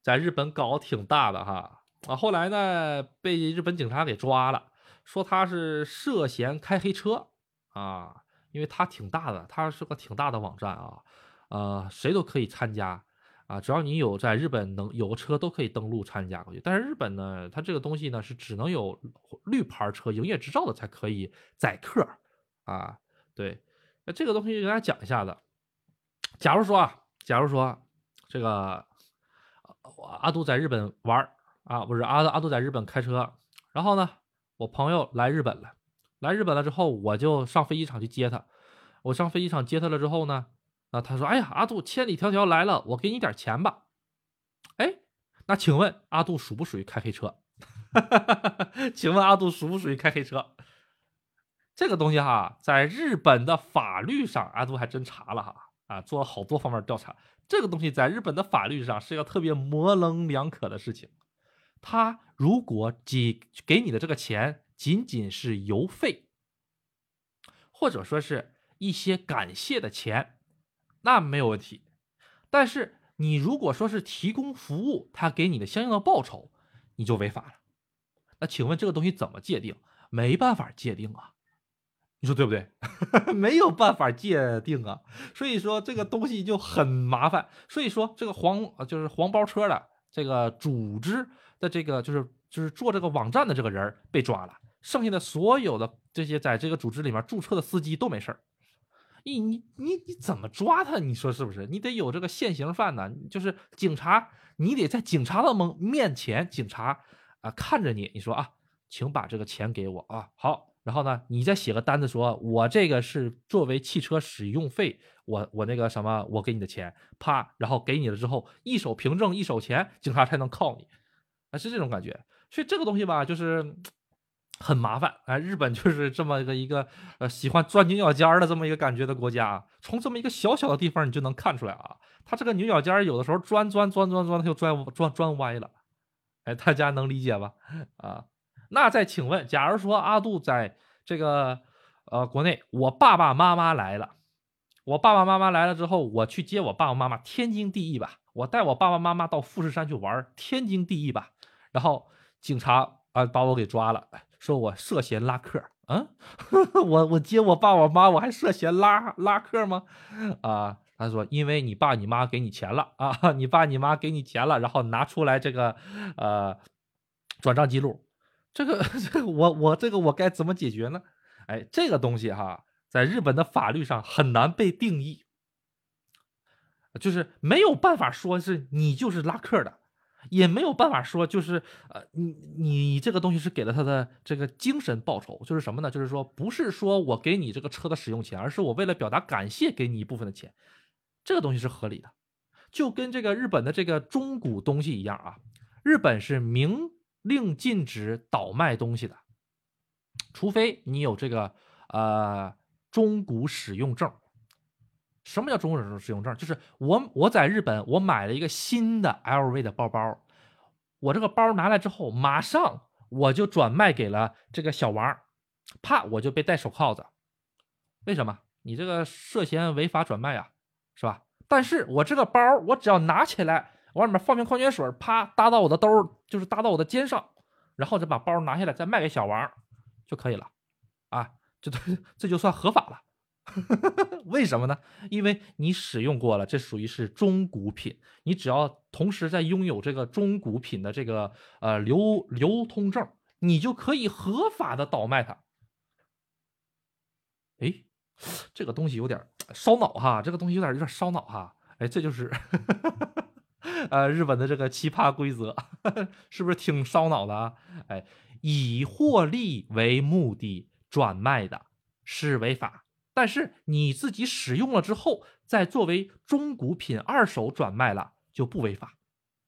在日本搞挺大的哈啊，后来呢被日本警察给抓了，说他是涉嫌开黑车啊，因为他挺大的，他是个挺大的网站啊，呃，谁都可以参加。啊，只要你有在日本能有个车，都可以登录参加过去。但是日本呢，它这个东西呢是只能有绿牌车营业执照的才可以载客啊。对，那这个东西给大家讲一下子。假如说啊，假如说这个阿杜在日本玩啊，不是阿阿杜在日本开车，然后呢，我朋友来日本了，来日本了之后，我就上飞机场去接他。我上飞机场接他了之后呢？啊，他说：“哎呀，阿杜千里迢迢来了，我给你点钱吧。”哎，那请问阿杜属不属于开黑车？请问阿杜属不属于开黑车？这个东西哈，在日本的法律上，阿杜还真查了哈，啊，做了好多方面调查。这个东西在日本的法律上是一个特别模棱两可的事情。他如果给给你的这个钱仅仅是邮费，或者说是一些感谢的钱。那没有问题，但是你如果说是提供服务，他给你的相应的报酬，你就违法了。那请问这个东西怎么界定？没办法界定啊，你说对不对？没有办法界定啊，所以说这个东西就很麻烦。所以说这个黄就是黄包车的这个组织的这个就是就是做这个网站的这个人被抓了，剩下的所有的这些在这个组织里面注册的司机都没事儿。你你你你怎么抓他？你说是不是？你得有这个现行犯呢，就是警察，你得在警察的面面前，警察啊看着你，你说啊，请把这个钱给我啊，好，然后呢，你再写个单子，说我这个是作为汽车使用费，我我那个什么，我给你的钱，啪，然后给你了之后，一手凭证一手钱，警察才能铐你，啊，是这种感觉。所以这个东西吧，就是。很麻烦哎，日本就是这么一个一个呃喜欢钻牛角尖儿的这么一个感觉的国家。从这么一个小小的地方，你就能看出来啊，他这个牛角尖儿有的时候钻钻钻钻钻，他就钻钻钻歪了。哎，大家能理解吧？啊，那再请问，假如说阿杜在这个呃国内，我爸爸妈妈来了，我爸爸妈妈来了之后，我去接我爸爸妈妈，天经地义吧？我带我爸爸妈妈到富士山去玩，天经地义吧？然后警察啊把我给抓了。说我涉嫌拉客，嗯，我我接我爸我妈，我还涉嫌拉拉客吗？啊，他说因为你爸你妈给你钱了啊，你爸你妈给你钱了，然后拿出来这个呃转账记录，这个 这个我我这个我该怎么解决呢？哎，这个东西哈，在日本的法律上很难被定义，就是没有办法说是你就是拉客的。也没有办法说，就是呃，你你这个东西是给了他的这个精神报酬，就是什么呢？就是说，不是说我给你这个车的使用钱，而是我为了表达感谢给你一部分的钱，这个东西是合理的。就跟这个日本的这个中古东西一样啊，日本是明令禁止倒卖东西的，除非你有这个呃中古使用证。什么叫中国使用证？就是我我在日本，我买了一个新的 LV 的包包，我这个包拿来之后，马上我就转卖给了这个小王，啪，我就被戴手铐子。为什么？你这个涉嫌违法转卖啊，是吧？但是我这个包，我只要拿起来，往里面放瓶矿泉水，啪，搭到我的兜，就是搭到我的肩上，然后再把包拿下来，再卖给小王就可以了，啊，这 这就算合法了。为什么呢？因为你使用过了，这属于是中古品。你只要同时在拥有这个中古品的这个呃流流通证，你就可以合法的倒卖它。哎，这个东西有点烧脑哈，这个东西有点有点烧脑哈。哎，这就是 呃日本的这个奇葩规则，是不是挺烧脑的啊？哎，以获利为目的转卖的是违法。但是你自己使用了之后，再作为中古品二手转卖了就不违法。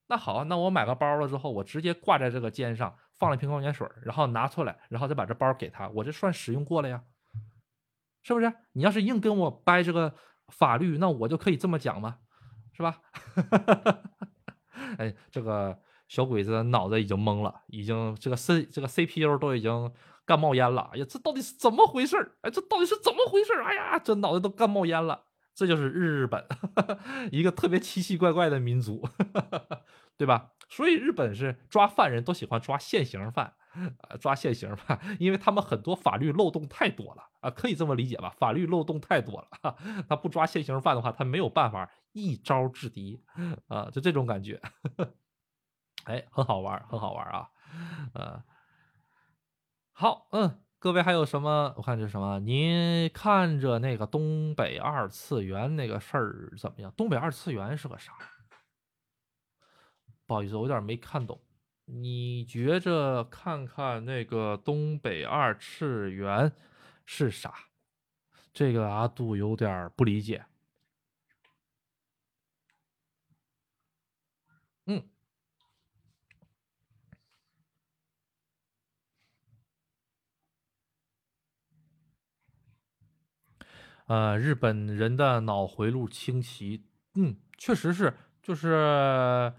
那好，那我买个包了之后，我直接挂在这个肩上，放了一瓶矿泉水，然后拿出来，然后再把这包给他，我这算使用过了呀？是不是？你要是硬跟我掰这个法律，那我就可以这么讲吗？是吧？哎，这个小鬼子脑子已经懵了，已经这个 C 这个 CPU 都已经。干冒烟了！哎呀，这到底是怎么回事儿哎，这到底是怎么回事儿哎呀，这脑袋都干冒烟了。这就是日本，一个特别奇奇怪怪的民族，对吧？所以日本是抓犯人都喜欢抓现行犯，啊，抓现行犯，因为他们很多法律漏洞太多了啊，可以这么理解吧？法律漏洞太多了，他不抓现行犯的话，他没有办法一招制敌啊，就这种感觉。哎，很好玩，很好玩啊，呃。好，嗯，各位还有什么？我看这是什么？您看着那个东北二次元那个事儿怎么样？东北二次元是个啥？不好意思，我有点没看懂。你觉着看看那个东北二次元是啥？这个阿杜有点不理解。嗯。呃，日本人的脑回路清奇，嗯，确实是，就是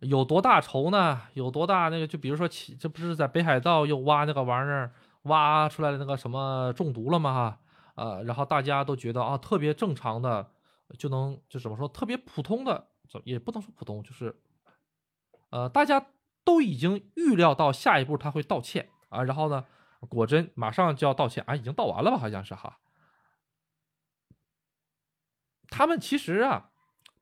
有多大仇呢？有多大那个？就比如说，这不是在北海道又挖那个玩意儿，挖出来的那个什么中毒了吗？哈，呃，然后大家都觉得啊，特别正常的就能就怎么说，特别普通的，也不能说普通，就是呃，大家都已经预料到下一步他会道歉啊，然后呢，果真马上就要道歉啊，已经道完了吧？好像是哈。他们其实啊，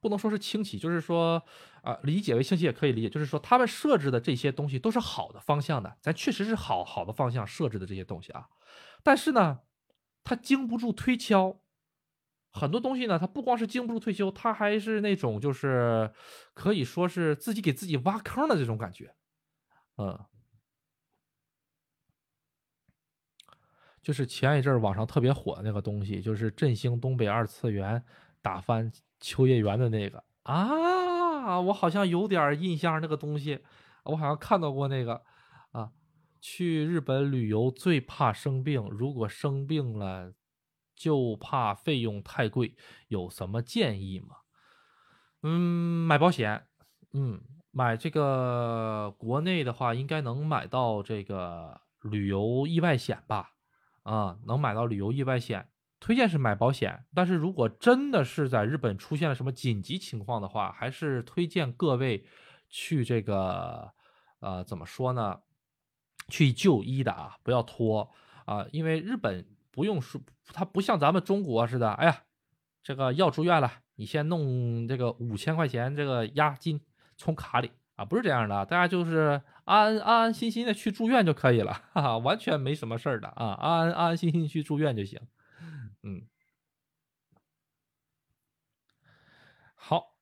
不能说是轻启，就是说啊，理解为轻启也可以理解，就是说他们设置的这些东西都是好的方向的，咱确实是好好的方向设置的这些东西啊。但是呢，它经不住推敲，很多东西呢，它不光是经不住推敲，它还是那种就是可以说是自己给自己挖坑的这种感觉，嗯。就是前一阵网上特别火的那个东西，就是振兴东北二次元打翻秋叶原的那个啊，我好像有点印象，那个东西我好像看到过那个啊。去日本旅游最怕生病，如果生病了就怕费用太贵，有什么建议吗？嗯，买保险，嗯，买这个国内的话应该能买到这个旅游意外险吧。啊，能买到旅游意外险，推荐是买保险。但是如果真的是在日本出现了什么紧急情况的话，还是推荐各位去这个，呃，怎么说呢？去就医的啊，不要拖啊，因为日本不用说，它不像咱们中国似的，哎呀，这个要住院了，你先弄这个五千块钱这个押金从卡里。啊，不是这样的，大家就是安安安心心的去住院就可以了，哈哈，完全没什么事儿的啊，安安安安心心去住院就行。嗯，好，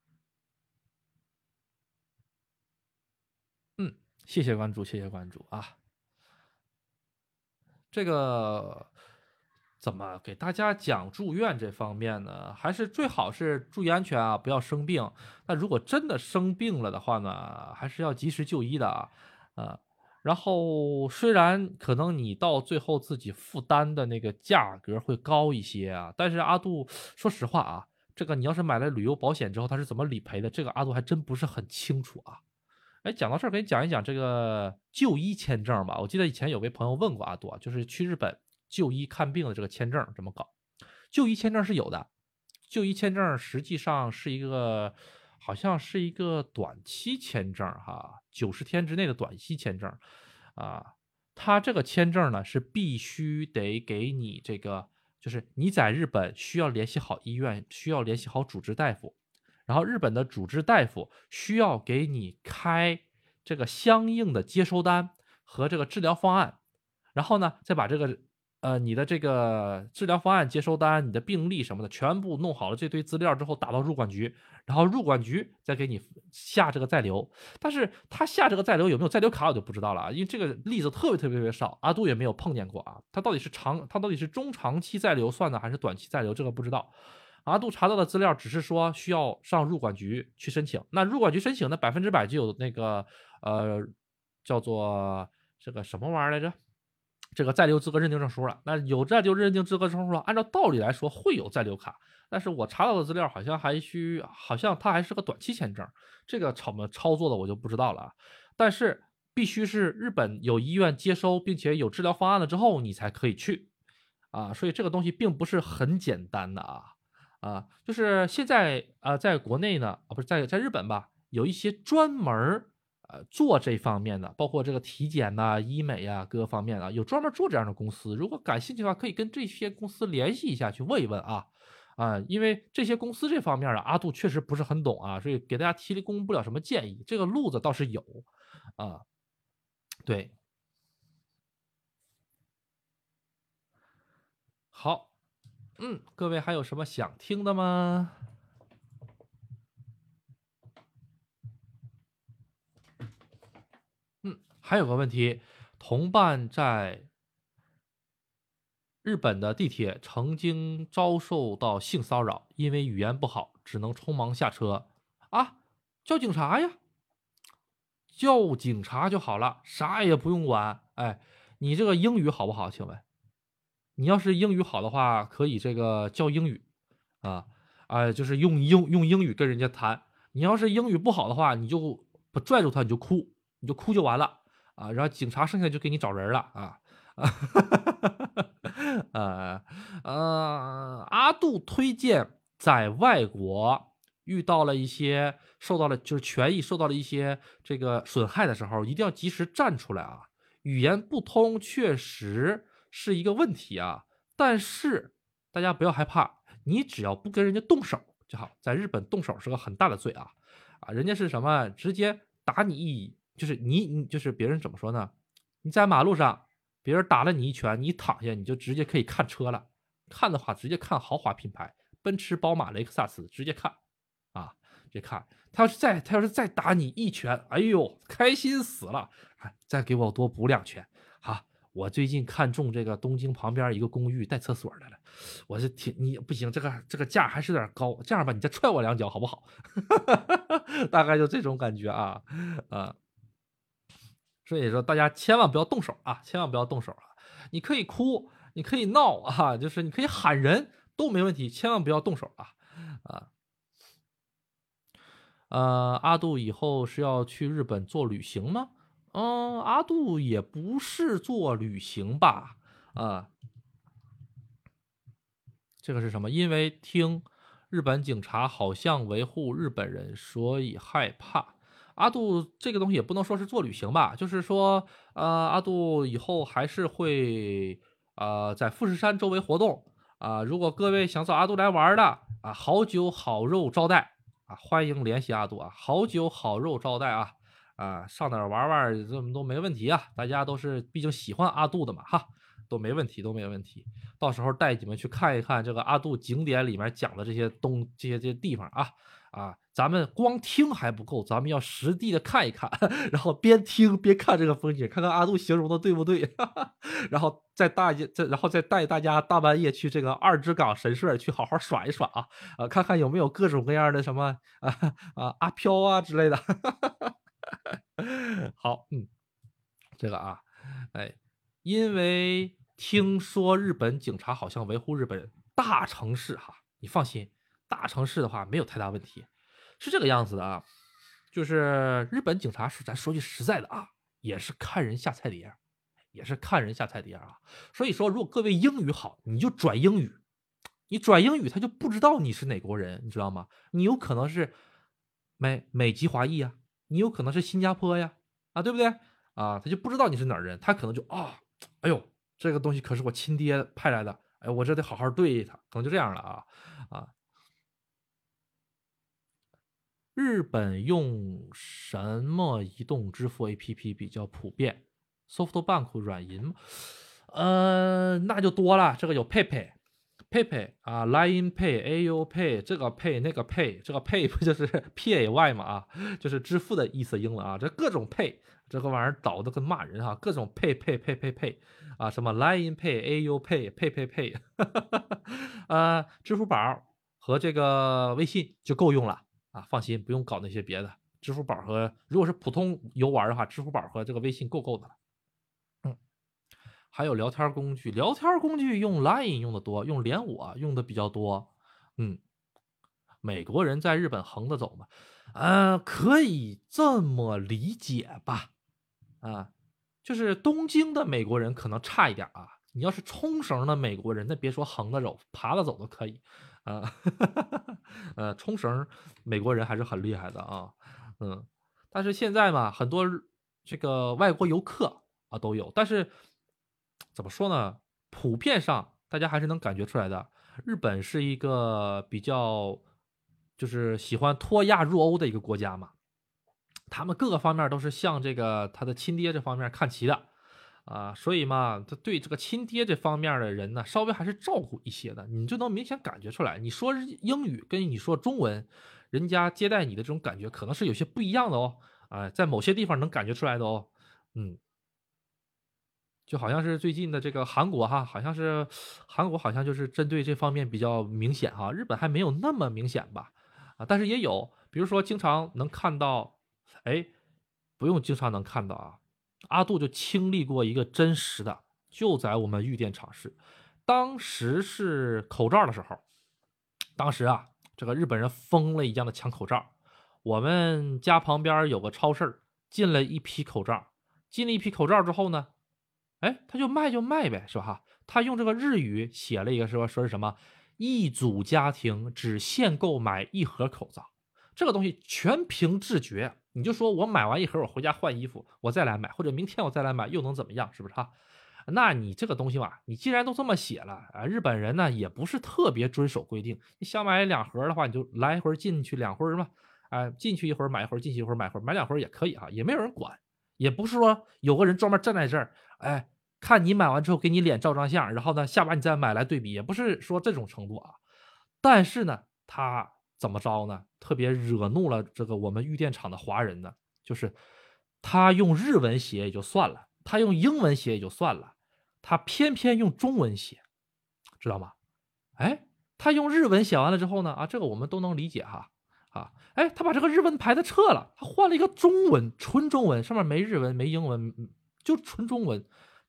嗯，谢谢关注，谢谢关注啊，这个。怎么给大家讲住院这方面呢？还是最好是注意安全啊，不要生病。那如果真的生病了的话呢，还是要及时就医的啊。呃，然后虽然可能你到最后自己负担的那个价格会高一些啊，但是阿杜说实话啊，这个你要是买了旅游保险之后，他是怎么理赔的？这个阿杜还真不是很清楚啊。哎，讲到这儿，给你讲一讲这个就医签证吧。我记得以前有位朋友问过阿杜啊，就是去日本。就医看病的这个签证怎么搞？就医签证是有的，就医签证实际上是一个，好像是一个短期签证哈，九十天之内的短期签证啊。它这个签证呢是必须得给你这个，就是你在日本需要联系好医院，需要联系好主治大夫，然后日本的主治大夫需要给你开这个相应的接收单和这个治疗方案，然后呢再把这个。呃，你的这个治疗方案、接收单、你的病历什么的，全部弄好了这堆资料之后，打到入管局，然后入管局再给你下这个在留。但是他下这个在留有没有在留卡，我就不知道了啊，因为这个例子特别特别特别少，阿杜也没有碰见过啊。他到底是长，他到底是中长期在留算的，还是短期在留，这个不知道。阿杜查到的资料只是说需要上入管局去申请，那入管局申请的百分之百就有那个呃，叫做这个什么玩意儿来着？这个在留资格认定证书了，那有在留认定资格证书了，按照道理来说会有在留卡，但是我查到的资料好像还需，好像它还是个短期签证，这个怎么操作的我就不知道了啊。但是必须是日本有医院接收并且有治疗方案了之后，你才可以去啊，所以这个东西并不是很简单的啊啊，就是现在啊，在国内呢啊，不是在在日本吧，有一些专门儿呃，做这方面的，包括这个体检呐、医美呀，各个方面啊，有专门做这样的公司。如果感兴趣的话，可以跟这些公司联系一下，去问一问啊啊，因为这些公司这方面啊，阿杜确实不是很懂啊，所以给大家提供不了什么建议。这个路子倒是有啊，对，好，嗯，各位还有什么想听的吗？还有个问题，同伴在日本的地铁曾经遭受到性骚扰，因为语言不好，只能匆忙下车。啊，叫警察呀，叫警察就好了，啥也不用管。哎，你这个英语好不好？请问，你要是英语好的话，可以这个教英语啊，哎，就是用英用英语跟人家谈。你要是英语不好的话，你就不拽住他，你就哭，你就哭就完了。啊，然后警察剩下就给你找人了啊啊，呃呃，阿杜推荐在外国遇到了一些受到了就是权益受到了一些这个损害的时候，一定要及时站出来啊，语言不通确实是一个问题啊。但是大家不要害怕，你只要不跟人家动手就好。在日本动手是个很大的罪啊啊！人家是什么？直接打你一，就是你你就是别人怎么说呢？你在马路上，别人打了你一拳，你躺下你就直接可以看车了。看的话，直接看豪华品牌，奔驰、宝马、雷克萨斯，直接看啊，别看。他要是再他要是再打你一拳，哎呦，开心死了！哎，再给我多补两拳。好，我最近看中这个东京旁边一个公寓带厕所的了，我是挺你不行，这个这个价还是有点高。这样吧，你再踹我两脚好不好？大概就这种感觉啊啊。所以说，大家千万不要动手啊，千万不要动手啊！你可以哭，你可以闹啊，就是你可以喊人都没问题，千万不要动手啊啊。呃，阿杜以后是要去日本做旅行吗？嗯，阿杜也不是做旅行吧？啊，这个是什么？因为听日本警察好像维护日本人，所以害怕。阿杜这个东西也不能说是做旅行吧，就是说，呃，阿杜以后还是会呃在富士山周围活动啊。如果各位想找阿杜来玩的啊，好酒好肉招待。啊，欢迎联系阿杜啊！好酒好肉招待啊！啊，上哪玩玩，这么都没问题啊！大家都是毕竟喜欢阿杜的嘛，哈，都没问题，都没问题。到时候带你们去看一看这个阿杜景点里面讲的这些东这些这些地方啊。啊，咱们光听还不够，咱们要实地的看一看，然后边听边看这个风景，看看阿杜形容的对不对，然后再大爷再然后再带大家大半夜去这个二之港神社去好好耍一耍啊，啊，看看有没有各种各样的什么啊啊阿飘啊之类的。好，嗯，这个啊，哎，因为听说日本警察好像维护日本人，大城市哈，你放心。大城市的话没有太大问题，是这个样子的啊，就是日本警察是咱说句实在的啊，也是看人下菜碟，也是看人下菜碟啊。所以说，如果各位英语好，你就转英语，你转英语他就不知道你是哪国人，你知道吗？你有可能是美美籍华裔啊，你有可能是新加坡呀，啊，对不对啊？他就不知道你是哪儿人，他可能就啊，哎呦，这个东西可是我亲爹派来的，哎，我这得好好对他，可能就这样了啊啊。日本用什么移动支付 APP 比较普遍？SoftBank 软银，呃，那就多了。这个有 PayPay，PayPay 啊，Line Pay，AU Pay，这个 Pay 那个 Pay，这个 Pay 不就是 Pay 嘛啊，就是支付的意思，英文啊，这各种 Pay，这个玩意儿倒的跟骂人哈，各种 Pay Pay Pay Pay Pay 啊，什么 Line Pay，AU Pay，Pay Pay Pay，呃，支付宝和这个微信就够用了。啊，放心，不用搞那些别的。支付宝和如果是普通游玩的话，支付宝和这个微信够够的了。嗯，还有聊天工具，聊天工具用 Line 用的多，用连我用的比较多。嗯，美国人在日本横着走嘛，呃，可以这么理解吧？啊，就是东京的美国人可能差一点啊。你要是冲绳的美国人，那别说横着走，爬着走都可以。啊，呃，冲绳美国人还是很厉害的啊，嗯，但是现在嘛，很多这个外国游客啊都有，但是怎么说呢？普遍上大家还是能感觉出来的，日本是一个比较就是喜欢脱亚入欧的一个国家嘛，他们各个方面都是向这个他的亲爹这方面看齐的。啊，所以嘛，他对这个亲爹这方面的人呢，稍微还是照顾一些的，你就能明显感觉出来。你说英语跟你说中文，人家接待你的这种感觉可能是有些不一样的哦。啊，在某些地方能感觉出来的哦。嗯，就好像是最近的这个韩国哈，好像是韩国好像就是针对这方面比较明显哈，日本还没有那么明显吧？啊，但是也有，比如说经常能看到，哎，不用经常能看到啊。阿杜就经历过一个真实的，就在我们玉电厂市，当时是口罩的时候，当时啊，这个日本人疯了一样的抢口罩。我们家旁边有个超市，进了一批口罩，进了一批口罩之后呢，哎，他就卖就卖呗，是吧？他用这个日语写了一个说说是什么，一组家庭只限购买一盒口罩，这个东西全凭自觉。你就说我买完一盒，我回家换衣服，我再来买，或者明天我再来买，又能怎么样？是不是哈？那你这个东西嘛，你既然都这么写了啊，日本人呢也不是特别遵守规定。你想买两盒的话，你就来回进去两盒嘛，哎，进去一会儿买一会儿，进去一会儿买一会儿，买两盒也可以哈，也没有人管，也不是说有个人专门站在这儿，哎，看你买完之后给你脸照张相，然后呢下把你再买来对比，也不是说这种程度啊。但是呢，他怎么着呢？特别惹怒了这个我们玉电厂的华人呢，就是他用日文写也就算了，他用英文写也就算了。他偏偏用中文写，知道吗？哎，他用日文写完了之后呢，啊，这个我们都能理解哈，啊，哎，他把这个日文牌子撤了，他换了一个中文，纯中文，上面没日文，没英文，就纯中文，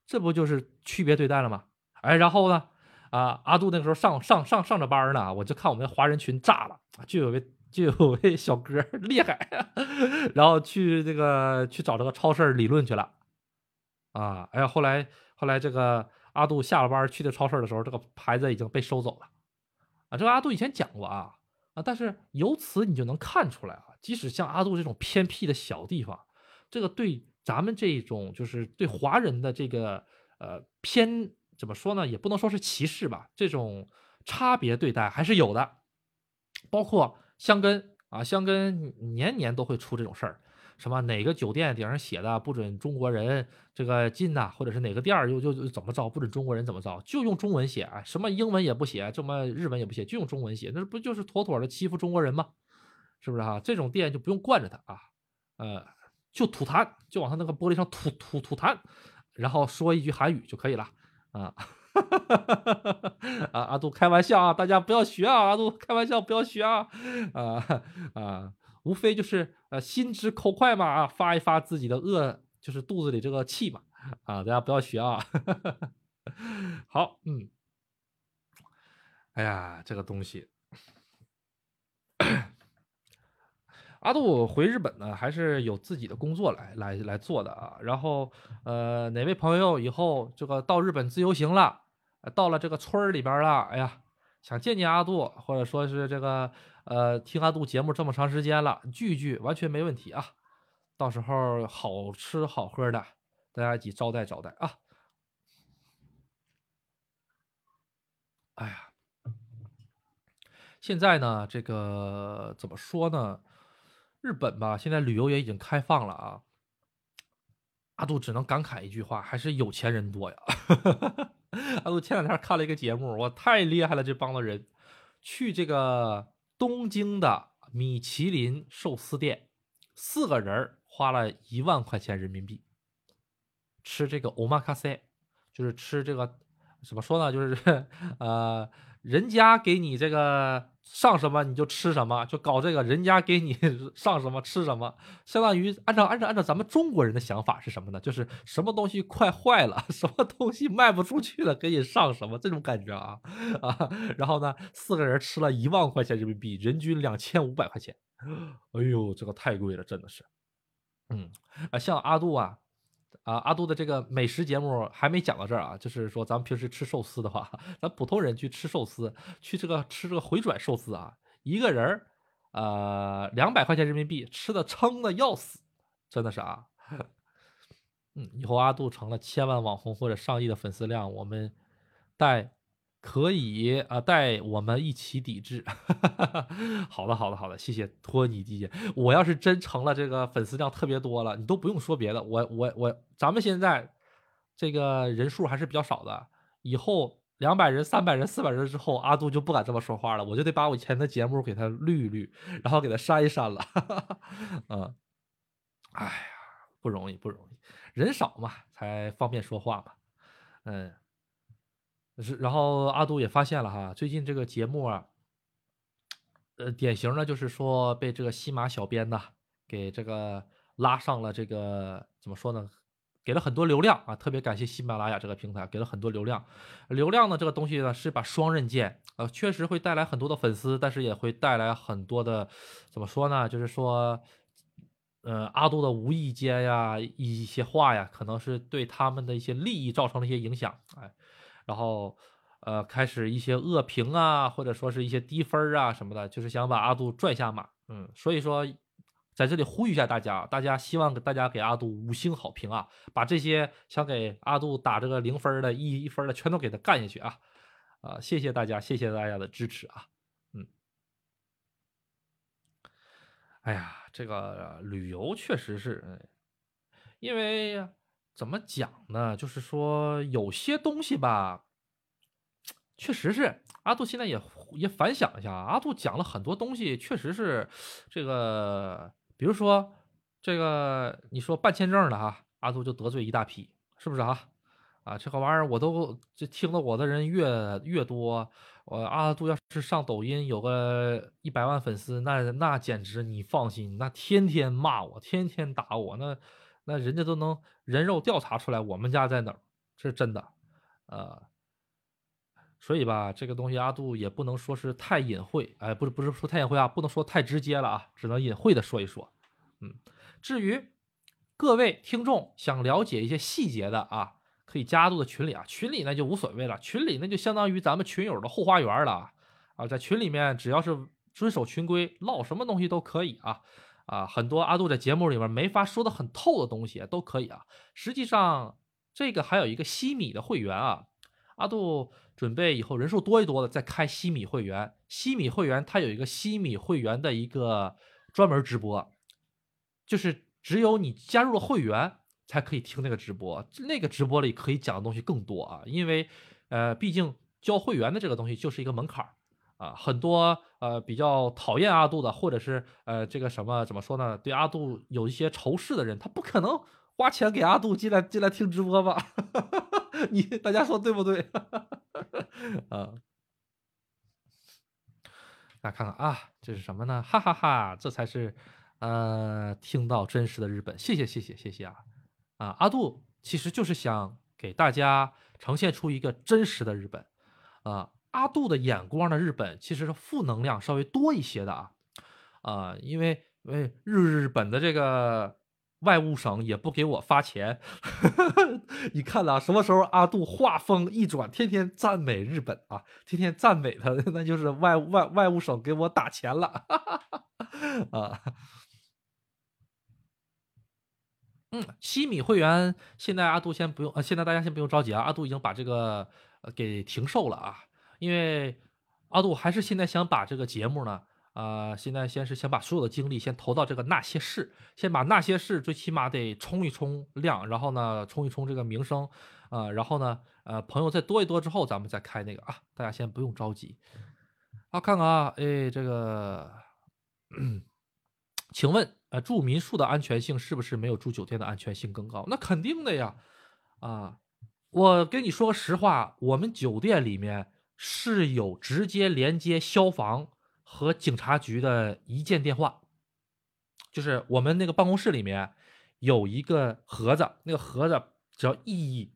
这不就是区别对待了吗？哎，然后呢，啊，阿杜那个时候上上上上着班呢，我就看我们华人群炸了，就有位就有位小哥厉害，然后去这个去找这个超市理论去了，啊，哎呀，后来。后来这个阿杜下了班去的超市的时候，这个牌子已经被收走了，啊，这个阿杜以前讲过啊啊，但是由此你就能看出来啊，即使像阿杜这种偏僻的小地方，这个对咱们这种就是对华人的这个呃偏怎么说呢，也不能说是歧视吧，这种差别对待还是有的，包括香根啊，香根年年都会出这种事儿。什么哪个酒店顶上写的不准中国人这个进呐，或者是哪个店儿又又怎么着不准中国人怎么着，就用中文写啊，什么英文也不写，这么日文也不写，就用中文写，那不就是妥妥的欺负中国人吗？是不是哈？这种店就不用惯着他啊，呃，就吐痰，就往他那个玻璃上吐吐吐痰，然后说一句韩语就可以了啊。哈啊，阿杜开玩笑啊，大家不要学啊，阿杜开玩笑不要学啊，啊啊。无非就是呃心直口快嘛啊，发一发自己的恶，就是肚子里这个气嘛啊，大家不要学啊。好，嗯，哎呀，这个东西，阿杜回日本呢，还是有自己的工作来来来做的啊。然后呃，哪位朋友以后这个到日本自由行了，到了这个村儿里边了，哎呀，想见见阿杜，或者说是这个。呃，听阿杜节目这么长时间了，聚聚完全没问题啊！到时候好吃好喝的，大家一起招待招待啊！哎呀，现在呢，这个怎么说呢？日本吧，现在旅游也已经开放了啊！阿杜只能感慨一句话，还是有钱人多呀！阿杜前两天看了一个节目，我太厉害了，这帮子人去这个。东京的米其林寿司店，四个人花了一万块钱人民币吃这个欧玛卡塞，就是吃这个怎么说呢？就是 呃，人家给你这个。上什么你就吃什么，就搞这个，人家给你 上什么吃什么，相当于按照按照按照咱们中国人的想法是什么呢？就是什么东西快坏了，什么东西卖不出去了，给你上什么这种感觉啊啊！然后呢，四个人吃了一万块钱人民币，人均两千五百块钱，哎呦，这个太贵了，真的是。嗯啊，像阿杜啊。啊，阿杜的这个美食节目还没讲到这儿啊，就是说咱们平时吃寿司的话，咱普通人去吃寿司，去这个吃这个回转寿司啊，一个人儿，呃，两百块钱人民币，吃的撑的要死，真的是啊，嗯，以后阿杜成了千万网红或者上亿的粉丝量，我们带。可以啊，带我们一起抵制。好的，好的，好的，谢谢托尼弟姐。我要是真成了这个粉丝量特别多了，你都不用说别的，我我我，咱们现在这个人数还是比较少的。以后两百人、三百人、四百人之后，阿杜就不敢这么说话了，我就得把我以前的节目给他滤一滤，然后给他删一删了。嗯，哎呀，不容易，不容易，人少嘛，才方便说话嘛。嗯。是，然后阿杜也发现了哈，最近这个节目啊，呃，典型的就是说被这个西马小编呢给这个拉上了这个怎么说呢？给了很多流量啊，特别感谢喜马拉雅这个平台给了很多流量。流量呢这个东西呢是把双刃剑，呃，确实会带来很多的粉丝，但是也会带来很多的怎么说呢？就是说，呃，阿杜的无意间呀一些话呀，可能是对他们的一些利益造成了一些影响，哎。然后，呃，开始一些恶评啊，或者说是一些低分啊什么的，就是想把阿杜拽下马。嗯，所以说，在这里呼吁一下大家，大家希望大家给阿杜五星好评啊，把这些想给阿杜打这个零分的一一分的全都给他干下去啊！啊，谢谢大家，谢谢大家的支持啊！嗯，哎呀，这个旅游确实是，因为怎么讲呢？就是说有些东西吧，确实是阿杜现在也也反想一下，阿杜讲了很多东西，确实是这个，比如说这个你说办签证的哈，阿杜就得罪一大批，是不是啊？啊，这个玩意儿我都这听了我的人越越多，我阿杜要是上抖音有个一百万粉丝，那那简直你放心，那天天骂我，天天打我，那那人家都能人肉调查出来我们家在哪儿，这是真的，呃，所以吧，这个东西阿杜也不能说是太隐晦，哎，不是不是说太隐晦啊，不能说太直接了啊，只能隐晦的说一说，嗯，至于各位听众想了解一些细节的啊。可以加阿杜的群里啊，群里那就无所谓了，群里那就相当于咱们群友的后花园了啊，在群里面只要是遵守群规，唠什么东西都可以啊啊，很多阿杜在节目里面没法说的很透的东西都可以啊。实际上这个还有一个西米的会员啊，阿杜准备以后人数多一多的再开西米会员，西米会员它有一个西米会员的一个专门直播，就是只有你加入了会员。才可以听那个直播，那个直播里可以讲的东西更多啊，因为，呃，毕竟交会员的这个东西就是一个门槛儿啊，很多呃比较讨厌阿杜的，或者是呃这个什么怎么说呢，对阿杜有一些仇视的人，他不可能花钱给阿杜进来进来听直播吧？你大家说对不对？啊，大家看看啊，这是什么呢？哈哈哈，这才是呃听到真实的日本，谢谢谢谢谢谢啊。啊，阿杜其实就是想给大家呈现出一个真实的日本，啊，阿杜的眼光的日本其实是负能量稍微多一些的啊，啊，因为因为日日本的这个外务省也不给我发钱，你看啊，什么时候阿杜话锋一转，天天赞美日本啊，天天赞美他，那就是外外外务省给我打钱了，啊。嗯，西米会员现在阿杜先不用，呃，现在大家先不用着急啊，阿杜已经把这个给停售了啊，因为阿杜还是现在想把这个节目呢，啊，现在先是想把所有的精力先投到这个那些事，先把那些事最起码得冲一冲量，然后呢冲一冲这个名声，啊，然后呢，呃，朋友再多一多之后，咱们再开那个啊，大家先不用着急，啊，看看啊，哎，这个，请问。呃，住民宿的安全性是不是没有住酒店的安全性更高？那肯定的呀！啊，我跟你说实话，我们酒店里面是有直接连接消防和警察局的一键电话，就是我们那个办公室里面有一个盒子，那个盒子只要一，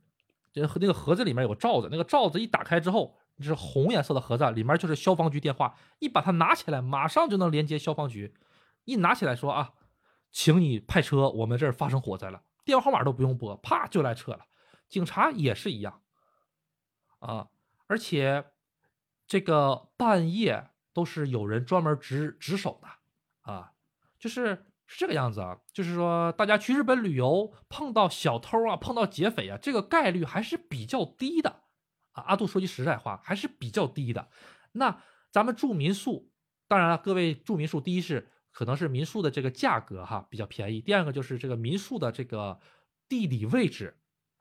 这那个盒子里面有个罩子，那个罩子一打开之后，是红颜色的盒子，里面就是消防局电话，一把它拿起来，马上就能连接消防局，一拿起来说啊。请你派车，我们这儿发生火灾了，电话号码都不用拨，啪就来车了。警察也是一样，啊，而且这个半夜都是有人专门值值守的，啊，就是是这个样子啊，就是说大家去日本旅游碰到小偷啊，碰到劫匪啊，这个概率还是比较低的，啊，阿杜说句实在话，还是比较低的。那咱们住民宿，当然了，各位住民宿，第一是。可能是民宿的这个价格哈比较便宜，第二个就是这个民宿的这个地理位置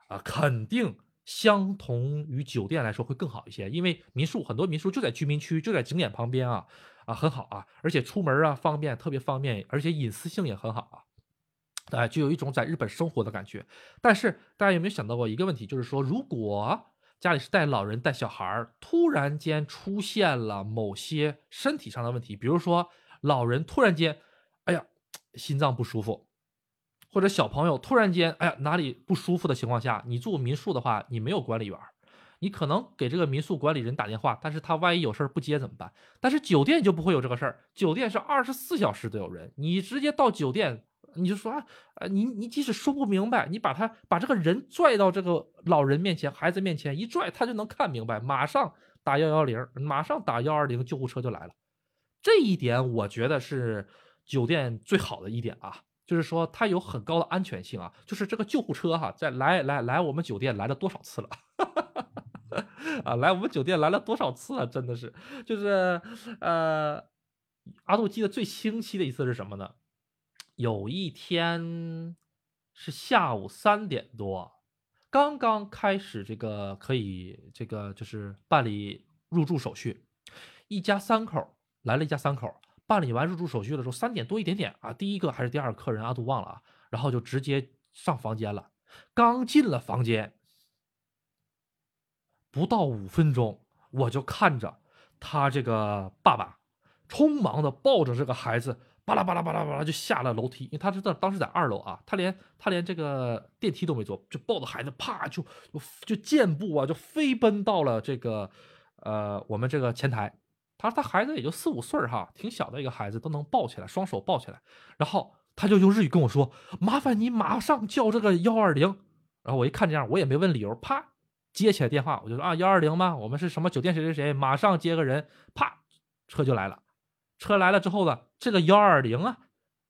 啊，肯定相同于酒店来说会更好一些，因为民宿很多民宿就在居民区，就在景点旁边啊啊很好啊，而且出门啊方便，特别方便，而且隐私性也很好啊，哎，就有一种在日本生活的感觉。但是大家有没有想到过一个问题，就是说如果家里是带老人带小孩，突然间出现了某些身体上的问题，比如说。老人突然间，哎呀，心脏不舒服，或者小朋友突然间，哎呀，哪里不舒服的情况下，你住民宿的话，你没有管理员，你可能给这个民宿管理人打电话，但是他万一有事不接怎么办？但是酒店就不会有这个事儿，酒店是二十四小时都有人，你直接到酒店，你就说啊，呃，你你即使说不明白，你把他把这个人拽到这个老人面前、孩子面前一拽，他就能看明白，马上打幺幺零，马上打幺二零，救护车就来了。这一点我觉得是酒店最好的一点啊，就是说它有很高的安全性啊，就是这个救护车哈，在来来来我们酒店来了多少次了，啊，来我们酒店来了多少次了，真的是，就是呃，阿杜记得最清晰的一次是什么呢？有一天是下午三点多，刚刚开始这个可以这个就是办理入住手续，一家三口来了一家三口。办理完入住手续的时候，三点多一点点啊，第一个还是第二个客人阿杜忘了啊，然后就直接上房间了。刚进了房间，不到五分钟，我就看着他这个爸爸，匆忙的抱着这个孩子，巴拉巴拉巴拉巴拉就下了楼梯，因为他是在当时在二楼啊，他连他连这个电梯都没坐，就抱着孩子，啪就就就箭步啊，就飞奔到了这个呃我们这个前台。他说他孩子也就四五岁哈，挺小的一个孩子都能抱起来，双手抱起来。然后他就用日语跟我说：“麻烦你马上叫这个幺二零。”然后我一看这样，我也没问理由，啪接起来电话，我就说：“啊，幺二零吗？我们是什么酒店谁谁谁，马上接个人。”啪，车就来了。车来了之后呢，这个幺二零啊，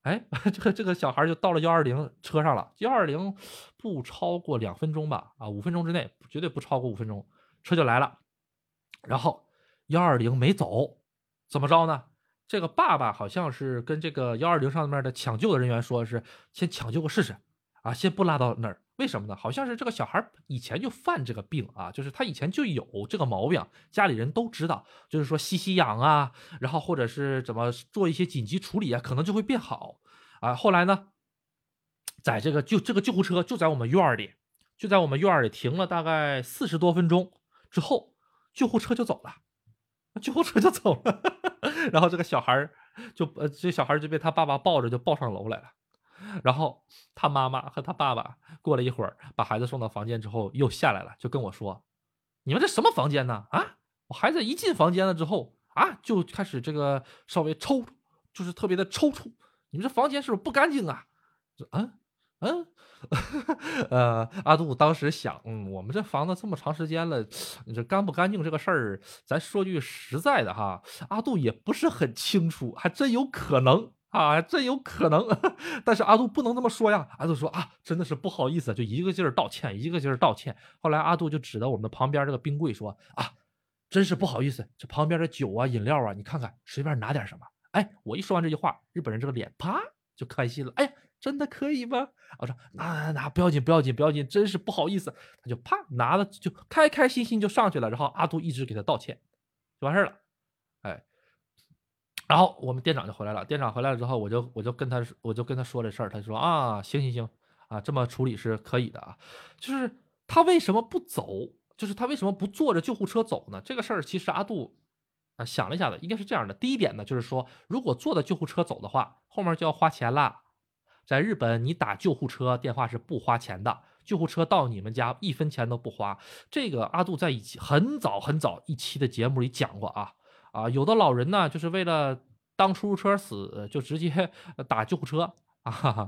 哎，这个这个小孩就到了幺二零车上了。幺二零不超过两分钟吧，啊，五分钟之内绝对不超过五分钟，车就来了。然后。幺二零没走，怎么着呢？这个爸爸好像是跟这个幺二零上面的抢救的人员说，是先抢救个试试啊，先不拉到那儿。为什么呢？好像是这个小孩以前就犯这个病啊，就是他以前就有这个毛病，家里人都知道，就是说吸吸氧啊，然后或者是怎么做一些紧急处理啊，可能就会变好啊。后来呢，在这个就这个救护车就在我们院里，就在我们院里停了大概四十多分钟之后，救护车就走了。救护车就走了，然后这个小孩就呃，这小孩就被他爸爸抱着就抱上楼来了，然后他妈妈和他爸爸过了一会儿，把孩子送到房间之后又下来了，就跟我说：“你们这什么房间呢？啊，我孩子一进房间了之后啊，就开始这个稍微抽，就是特别的抽搐。你们这房间是不是不干净啊？嗯嗯。”呃，阿杜当时想，嗯，我们这房子这么长时间了，你这干不干净这个事儿，咱说句实在的哈，阿杜也不是很清楚，还真有可能啊，真有可能。但是阿杜不能这么说呀，阿杜说啊，真的是不好意思，就一个劲儿道歉，一个劲儿道歉。后来阿杜就指着我们旁边这个冰柜说啊，真是不好意思，这旁边的酒啊、饮料啊，你看看，随便拿点什么。哎，我一说完这句话，日本人这个脸啪就开心了，哎呀。真的可以吗？我说拿拿拿，不要紧不要紧不要紧，真是不好意思。他就啪拿了，就开开心心就上去了。然后阿杜一直给他道歉，就完事了。哎，然后我们店长就回来了。店长回来了之后，我就我就跟他我就跟他说这事儿。他说啊，行行行啊，这么处理是可以的啊。就是他为什么不走？就是他为什么不坐着救护车走呢？这个事儿其实阿杜啊想了一下子，应该是这样的。第一点呢，就是说如果坐的救护车走的话，后面就要花钱了。在日本，你打救护车电话是不花钱的，救护车到你们家一分钱都不花。这个阿杜在一起很早很早一期的节目里讲过啊啊，有的老人呢就是为了当出租车死，就直接打救护车 啊，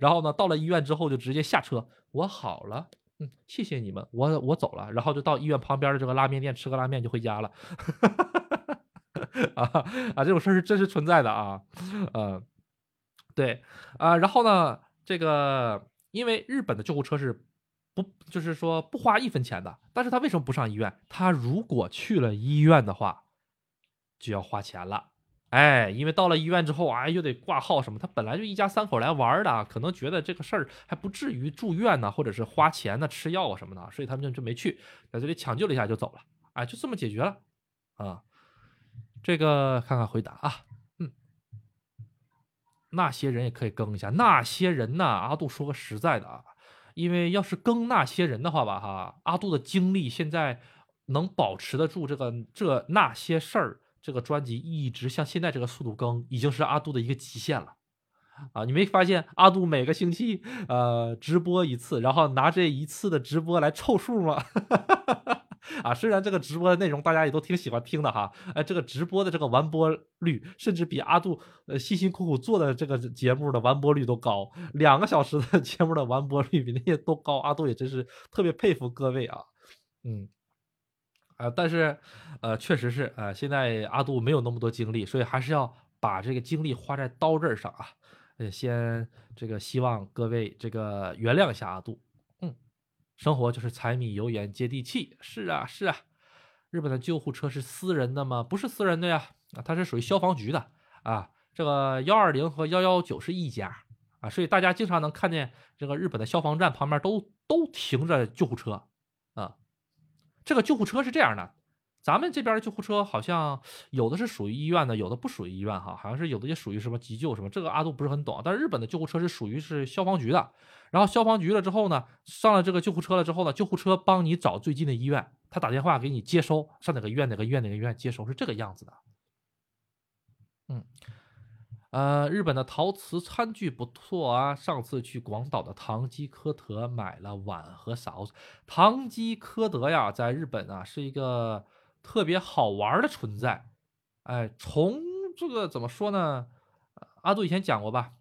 然后呢到了医院之后就直接下车，我好了，嗯，谢谢你们，我我走了，然后就到医院旁边的这个拉面店吃个拉面就回家了，啊啊，这种事是真实存在的啊，呃。对，啊，然后呢，这个因为日本的救护车是不，就是说不花一分钱的，但是他为什么不上医院？他如果去了医院的话，就要花钱了，哎，因为到了医院之后啊，又得挂号什么，他本来就一家三口来玩的，可能觉得这个事儿还不至于住院呢，或者是花钱呢，吃药啊什么的，所以他们就就没去，在这里抢救了一下就走了，哎，就这么解决了，啊，这个看看回答啊。那些人也可以更一下。那些人呢？阿杜说个实在的啊，因为要是更那些人的话吧，哈，阿杜的精力现在能保持得住这个这那些事儿这个专辑一直像现在这个速度更，已经是阿杜的一个极限了啊！你没发现阿杜每个星期呃直播一次，然后拿这一次的直播来凑数吗？啊，虽然这个直播的内容大家也都挺喜欢听的哈，哎，这个直播的这个完播率甚至比阿杜呃辛辛苦苦做的这个节目的完播率都高，两个小时的 节目的完播率比那些都高，阿杜也真是特别佩服各位啊，嗯，啊，但是呃，确实是啊，现在阿杜没有那么多精力，所以还是要。把这个精力花在刀刃上啊。呃，先这个希望各位这个原谅一下阿杜。生活就是柴米油盐接地气。是啊，是啊。日本的救护车是私人的吗？不是私人的呀，啊，它是属于消防局的啊。这个幺二零和幺幺九是一家啊，所以大家经常能看见这个日本的消防站旁边都都停着救护车啊。这个救护车是这样的。咱们这边的救护车好像有的是属于医院的，有的不属于医院哈，好像是有的也属于什么急救什么，这个阿杜不是很懂。但是日本的救护车是属于是消防局的，然后消防局了之后呢，上了这个救护车了之后呢，救护车帮你找最近的医院，他打电话给你接收，上哪个医院哪个医院哪个医院接收是这个样子的。嗯，呃，日本的陶瓷餐具不错啊，上次去广岛的唐吉诃德买了碗和勺子。唐吉诃德呀，在日本啊是一个。特别好玩的存在，哎，从这个怎么说呢？阿杜以前讲过吧，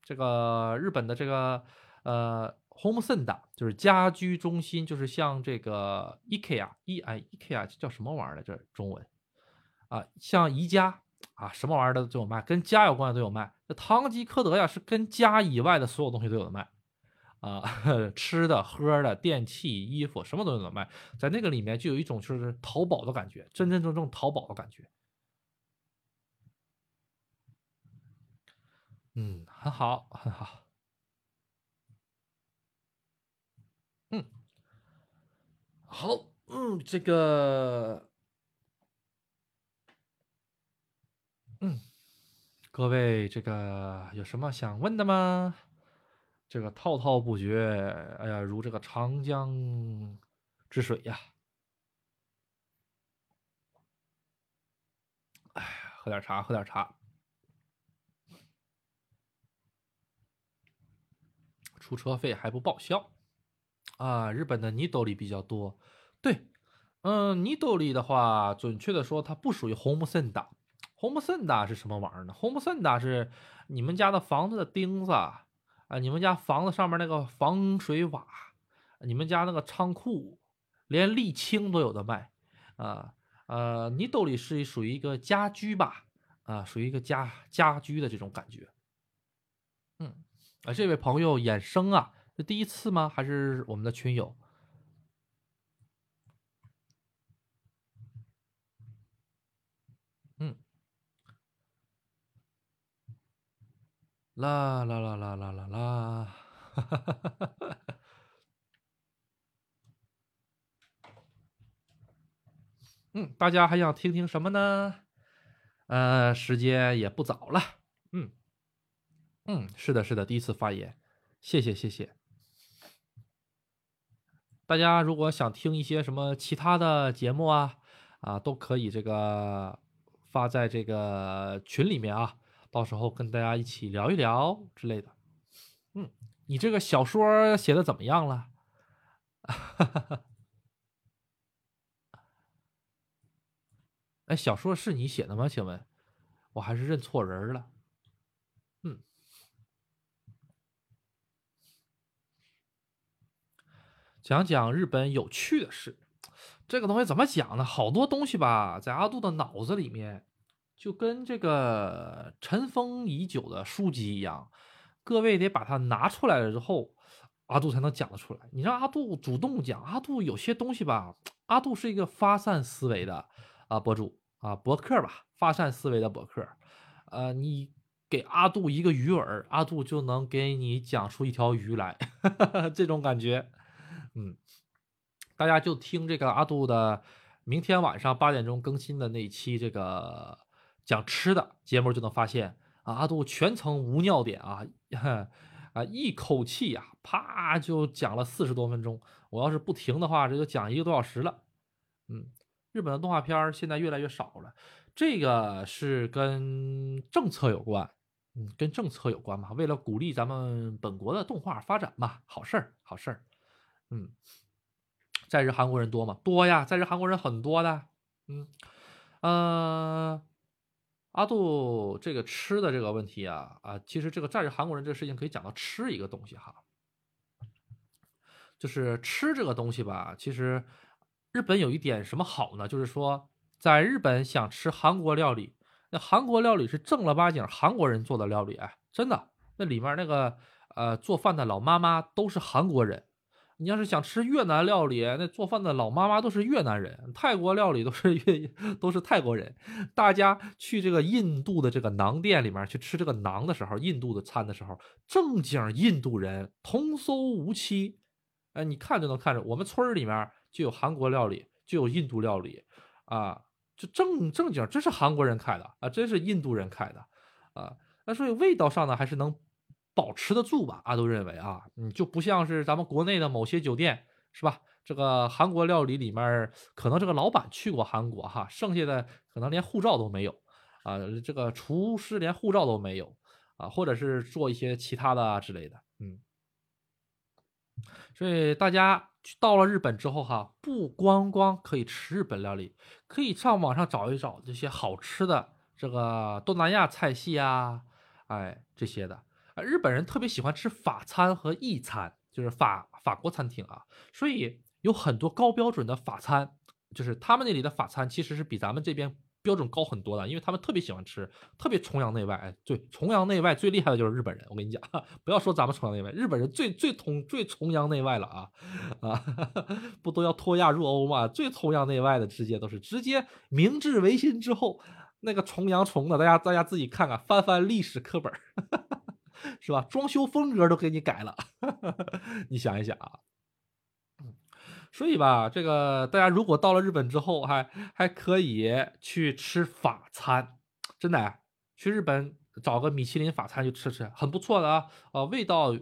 这个日本的这个呃，Home Center 就是家居中心，就是像这个 IKEA，E 哎 IKEA 叫什么玩意儿来着？中文啊，像宜家啊，什么玩意儿的都有卖，跟家有关的都有卖。这唐吉诃德呀，是跟家以外的所有东西都有的卖。啊，吃的、喝的、电器、衣服，什么东西都有卖，在那个里面就有一种就是淘宝的感觉，真真正正淘宝的感觉。嗯，很好，很好。好，嗯，这个，嗯，各位，这个有什么想问的吗？这个滔滔不绝，哎呀，如这个长江之水呀！哎，喝点茶，喝点茶。出车费还不报销啊！日本的尼斗里比较多。对，嗯，尼斗里的话，准确的说，它不属于 home center。home center 是什么玩意儿呢？home center 是你们家的房子的钉子。啊，你们家房子上面那个防水瓦，你们家那个仓库，连沥青都有的卖，啊，呃，你兜里是属于一个家居吧，啊，属于一个家家居的这种感觉，嗯，啊，这位朋友衍生啊，是第一次吗？还是我们的群友？嗯啦啦啦啦啦啦啦，哈哈哈哈哈！嗯，大家还想听听什么呢？呃，时间也不早了。嗯嗯，是的，是的，第一次发言，谢谢谢谢。大家如果想听一些什么其他的节目啊啊，都可以这个发在这个群里面啊。到时候跟大家一起聊一聊之类的。嗯，你这个小说写的怎么样了？哈哈哈哎，小说是你写的吗？请问，我还是认错人了。嗯，讲讲日本有趣的事。这个东西怎么讲呢？好多东西吧，在阿杜的脑子里面。就跟这个尘封已久的书籍一样，各位得把它拿出来了之后，阿杜才能讲得出来。你让阿杜主动讲，阿杜有些东西吧，阿杜是一个发散思维的啊博主啊博客吧，发散思维的博客。呃，你给阿杜一个鱼饵，阿杜就能给你讲出一条鱼来，这种感觉。嗯，大家就听这个阿杜的明天晚上八点钟更新的那一期这个。讲吃的节目就能发现啊，阿杜全程无尿点啊，啊，一口气呀，啪就讲了四十多分钟。我要是不停的话，这就讲一个多小时了。嗯，日本的动画片现在越来越少了，这个是跟政策有关，嗯，跟政策有关嘛，为了鼓励咱们本国的动画发展嘛，好事儿，好事儿。嗯，在日韩国人多吗？多呀，在日韩国人很多的。嗯，呃。阿杜这个吃的这个问题啊啊，其实这个在日韩国人这个事情可以讲到吃一个东西哈，就是吃这个东西吧。其实日本有一点什么好呢？就是说在日本想吃韩国料理，那韩国料理是正儿八经韩国人做的料理，哎，真的，那里面那个呃做饭的老妈妈都是韩国人。你要是想吃越南料理，那做饭的老妈妈都是越南人；泰国料理都是越 都是泰国人。大家去这个印度的这个馕店里面去吃这个馕的时候，印度的餐的时候，正经印度人童叟无欺。哎，你看就能看着，我们村里面就有韩国料理，就有印度料理，啊，就正正经，真是韩国人开的啊，真是印度人开的啊。那所以味道上呢，还是能。保持得住吧？阿杜认为啊，嗯，就不像是咱们国内的某些酒店，是吧？这个韩国料理里面，可能这个老板去过韩国哈，剩下的可能连护照都没有啊，这个厨师连护照都没有啊，或者是做一些其他的之类的，嗯。所以大家到了日本之后哈，不光光可以吃日本料理，可以上网上找一找这些好吃的这个东南亚菜系啊，哎，这些的。啊，日本人特别喜欢吃法餐和意餐，就是法法国餐厅啊，所以有很多高标准的法餐，就是他们那里的法餐其实是比咱们这边标准高很多的，因为他们特别喜欢吃，特别崇洋媚外。对，崇洋媚外最厉害的就是日本人，我跟你讲，不要说咱们崇洋媚外，日本人最最崇最崇洋媚外了啊 啊，不都要脱亚入欧嘛？最崇洋媚外的直接都是直接明治维新之后那个崇洋崇的，大家大家自己看看，翻翻历史课本。是吧？装修风格都给你改了，你想一想啊。所以吧，这个大家如果到了日本之后，还还可以去吃法餐，真的，去日本找个米其林法餐去吃吃，很不错的啊。呃，味道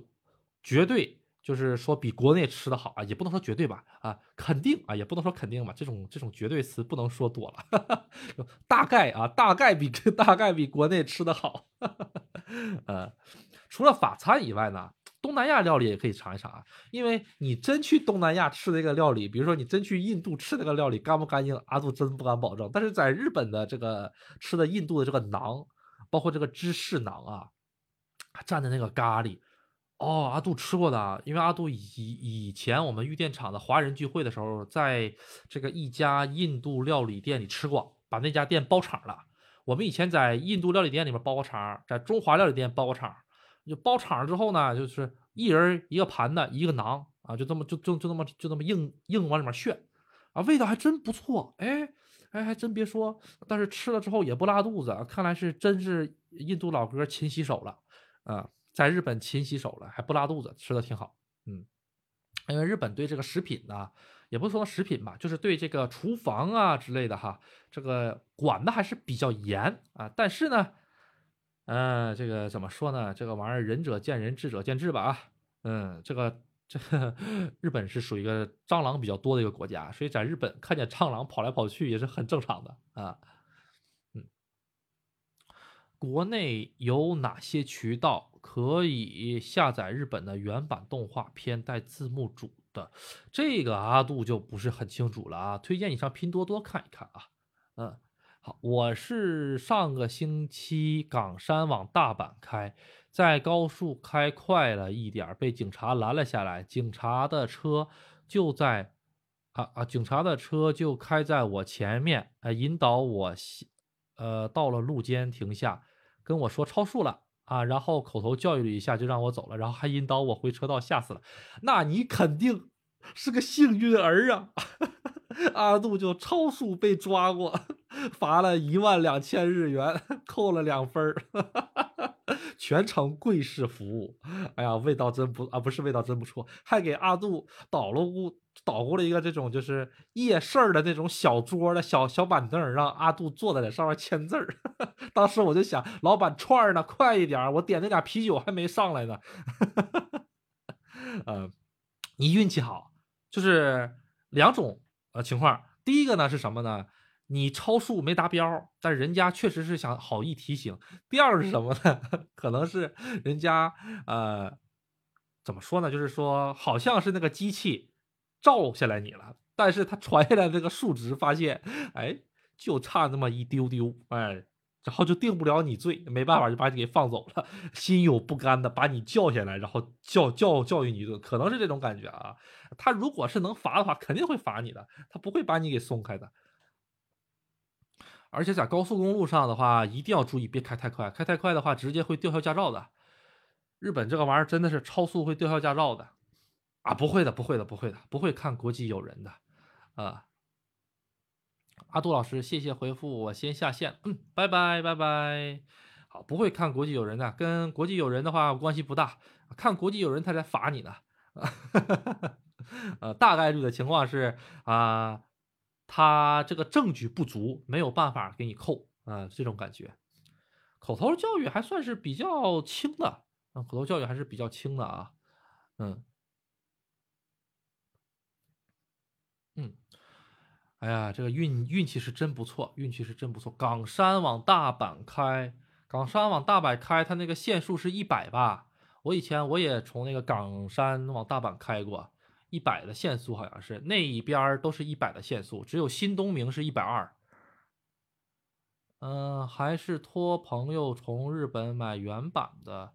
绝对就是说比国内吃的好啊，也不能说绝对吧，啊，肯定啊，也不能说肯定吧，这种这种绝对词不能说多了，大概啊，大概比 大概比国内吃的好，呃。除了法餐以外呢，东南亚料理也可以尝一尝啊。因为你真去东南亚吃那个料理，比如说你真去印度吃那个料理，干不干净，阿杜真不敢保证。但是在日本的这个吃的印度的这个馕，包括这个芝士馕啊，蘸的那个咖喱，哦，阿杜吃过的。因为阿杜以以前我们玉电厂的华人聚会的时候，在这个一家印度料理店里吃过，把那家店包场了。我们以前在印度料理店里面包过场，在中华料理店包过场。就包场之后呢，就是一人一个盘子，一个馕啊，就这么就就就那么就那么硬硬往里面炫，啊，味道还真不错，哎哎，还真别说，但是吃了之后也不拉肚子，看来是真是印度老哥勤洗手了，啊，在日本勤洗手了还不拉肚子，吃的挺好，嗯，因为日本对这个食品呢，也不说食品吧，就是对这个厨房啊之类的哈，这个管的还是比较严啊，但是呢。嗯，这个怎么说呢？这个玩意儿仁者见仁，智者见智吧啊。嗯，这个这个 日本是属于一个蟑螂比较多的一个国家，所以在日本看见蟑螂跑来跑去也是很正常的啊。嗯，国内有哪些渠道可以下载日本的原版动画片带字幕组的？这个阿杜就不是很清楚了啊。推荐你上拼多多看一看啊。嗯。好，我是上个星期冈山往大阪开，在高速开快了一点，被警察拦了下来。警察的车就在，啊啊，警察的车就开在我前面，呃，引导我，呃，到了路肩停下，跟我说超速了啊，然后口头教育了一下就让我走了，然后还引导我回车道，吓死了。那你肯定是个幸运儿啊！阿杜就超速被抓过，罚了一万两千日元，扣了两分儿，全程跪式服务。哎呀，味道真不啊，不是味道真不错，还给阿杜捣了鼓，捣鼓了一个这种就是夜市的那种小桌的小小板凳，让阿杜坐在那上面签字儿。当时我就想，老板串儿呢，快一点，我点那俩啤酒还没上来呢。嗯，你运气好，就是两种。呃，情况第一个呢是什么呢？你超速没达标，但人家确实是想好意提醒。第二是什么呢？可能是人家呃，怎么说呢？就是说好像是那个机器照下来你了，但是他传下来这个数值发现，哎，就差那么一丢丢，哎。然后就定不了你罪，没办法就把你给放走了，心有不甘的把你叫下来，然后教教教育你一顿，可能是这种感觉啊。他如果是能罚的话，肯定会罚你的，他不会把你给松开的。而且在高速公路上的话，一定要注意别开太快，开太快的话直接会吊销驾照的。日本这个玩意儿真的是超速会吊销驾照的啊！不会的，不会的，不会的，不会看国际友人的啊。阿杜老师，谢谢回复，我先下线，嗯，拜拜拜拜。好，不会看国际友人的，跟国际友人的话关系不大，看国际友人他在罚你呢。呃，大概率的情况是啊，他这个证据不足，没有办法给你扣啊，这种感觉。口头教育还算是比较轻的，啊，口头教育还是比较轻的啊，嗯，嗯，哎呀，这个运运气是真不错，运气是真不错。冈山往大阪开，冈山往大阪开，它那个限速是一百吧？我以前我也从那个冈山往大阪开过。一百的限速好像是那一边都是一百的限速，只有新东明是一百二。嗯，还是托朋友从日本买原版的。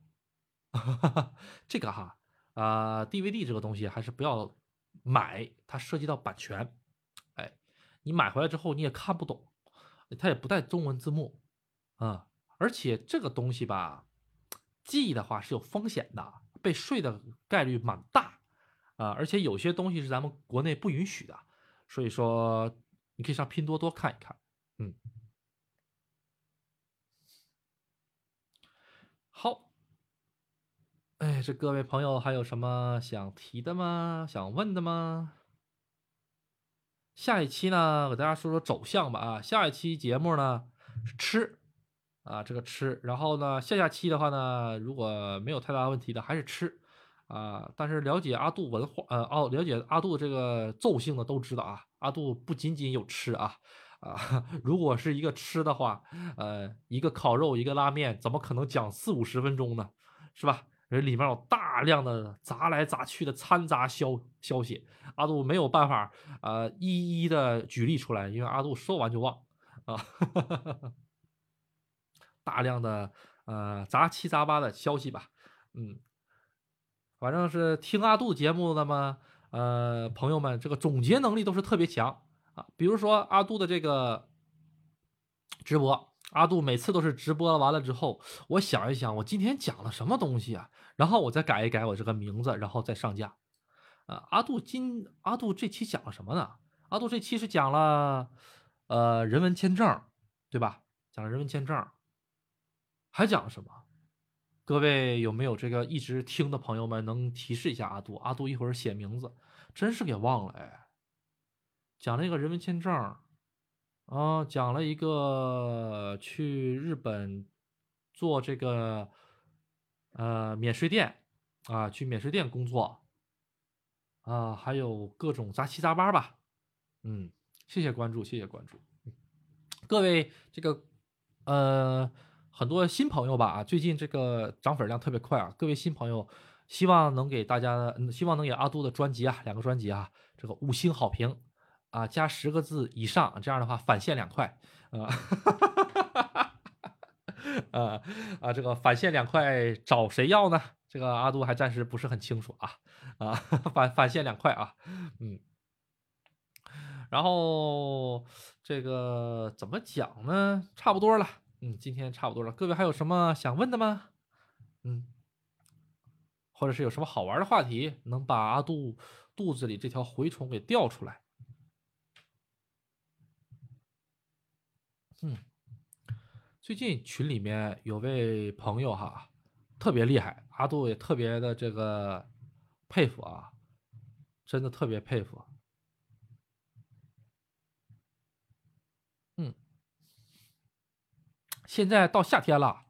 这个哈啊，DVD 这个东西还是不要买，它涉及到版权。哎，你买回来之后你也看不懂，它也不带中文字幕啊。而且这个东西吧，寄的话是有风险的，被税的概率蛮大。啊，而且有些东西是咱们国内不允许的，所以说你可以上拼多多看一看。嗯，好，哎，这各位朋友还有什么想提的吗？想问的吗？下一期呢，给大家说说走向吧。啊，下一期节目呢是吃啊，这个吃。然后呢，下下期的话呢，如果没有太大问题的，还是吃。啊，但是了解阿杜文化，呃，哦，了解阿杜这个奏性的都知道啊，阿杜不仅仅有吃啊，啊，如果是一个吃的话，呃，一个烤肉，一个拉面，怎么可能讲四五十分钟呢？是吧？人里面有大量的杂来杂去的掺杂消消息，阿杜没有办法，呃，一一的举例出来，因为阿杜说完就忘啊，大量的呃杂七杂八的消息吧，嗯。反正是听阿杜节目的嘛，呃，朋友们，这个总结能力都是特别强啊。比如说阿杜的这个直播，阿杜每次都是直播完了之后，我想一想，我今天讲了什么东西啊，然后我再改一改我这个名字，然后再上架。啊，阿杜今阿杜这期讲了什么呢？阿杜这期是讲了呃人文签证，对吧？讲了人文签证，还讲了什么？各位有没有这个一直听的朋友们能提示一下阿杜？阿杜一会儿写名字，真是给忘了哎。讲了一个人文签证，啊，讲了一个去日本做这个呃免税店啊，去免税店工作啊，还有各种杂七杂八吧。嗯，谢谢关注，谢谢关注。各位这个呃。很多新朋友吧啊，最近这个涨粉量特别快啊！各位新朋友，希望能给大家，希望能给阿杜的专辑啊，两个专辑啊，这个五星好评啊，加十个字以上，这样的话返现两块啊，啊 啊，这个返现两块找谁要呢？这个阿杜还暂时不是很清楚啊啊，返返现两块啊，嗯，然后这个怎么讲呢？差不多了。嗯，今天差不多了，各位还有什么想问的吗？嗯，或者是有什么好玩的话题，能把阿杜肚子里这条蛔虫给调出来？嗯，最近群里面有位朋友哈，特别厉害，阿杜也特别的这个佩服啊，真的特别佩服。现在到夏天了，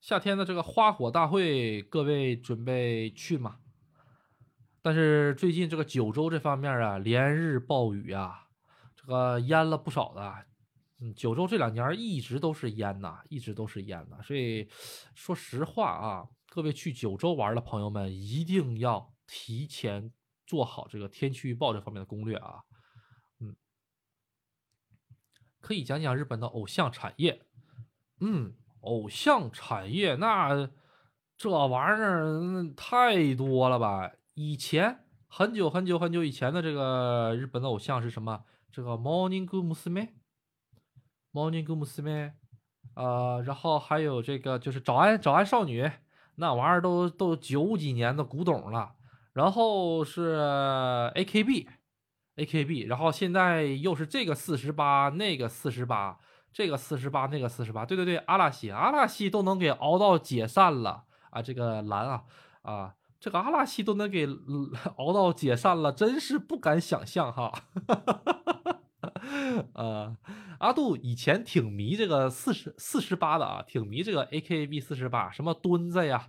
夏天的这个花火大会，各位准备去吗？但是最近这个九州这方面啊，连日暴雨啊，这个淹了不少的。嗯，九州这两年一直都是淹呐，一直都是淹呐。所以说实话啊，各位去九州玩的朋友们，一定要提前做好这个天气预报这方面的攻略啊。嗯，可以讲讲日本的偶像产业。嗯，偶像产业那这玩意儿太多了吧？以前很久很久很久以前的这个日本的偶像是什么？这个 Morning Musume Morning Good Morning，呃，然后还有这个就是早安早安少女，那玩意儿都都九几年的古董了。然后是 AKB，AKB，然后现在又是这个四十八，那个四十八，这个四十八，那个四十八，对对对，阿拉西，阿拉西都能给熬到解散了啊！这个蓝啊啊，这个阿拉西都能给熬到解散了，真是不敢想象哈。呃，阿杜以前挺迷这个四十四十八的啊，挺迷这个 AKB 四十八，什么墩子呀，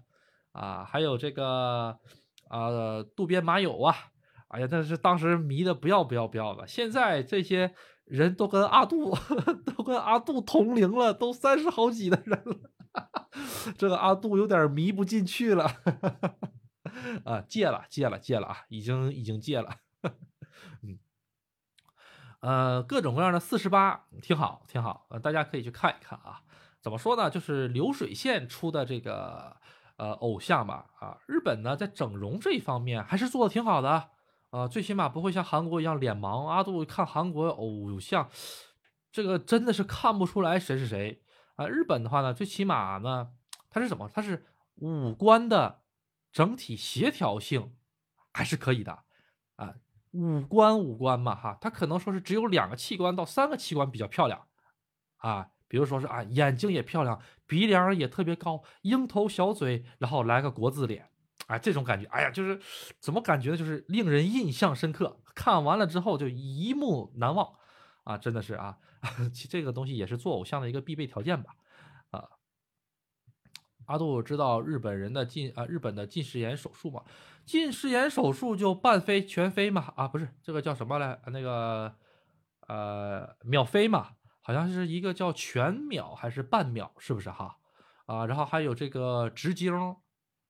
啊，还有这个。啊，渡边麻友啊，哎呀，那是当时迷的不要不要不要的。现在这些人都跟阿杜 都跟阿杜同龄了，都三十好几的人了，这个阿杜有点迷不进去了。啊，戒了戒了戒了啊，已经已经戒了。嗯，呃，各种各样的四十八挺好挺好，呃，大家可以去看一看啊。怎么说呢？就是流水线出的这个。呃，偶像吧，啊，日本呢在整容这一方面还是做的挺好的，啊，最起码不会像韩国一样脸盲。阿杜看韩国偶像，这个真的是看不出来谁是谁啊。日本的话呢，最起码呢，它是什么？它是五官的整体协调性还是可以的，啊，五官五官嘛，哈，它可能说是只有两个器官到三个器官比较漂亮，啊。比如说是啊，眼睛也漂亮，鼻梁也特别高，樱头小嘴，然后来个国字脸，哎，这种感觉，哎呀，就是怎么感觉呢？就是令人印象深刻，看完了之后就一目难忘啊！真的是啊，这个东西也是做偶像的一个必备条件吧？啊，阿杜知道日本人的近啊，日本的近视眼手术嘛？近视眼手术就半飞全飞嘛？啊，不是这个叫什么来？那个呃，秒飞嘛？好像是一个叫全秒还是半秒，是不是哈？啊，然后还有这个直径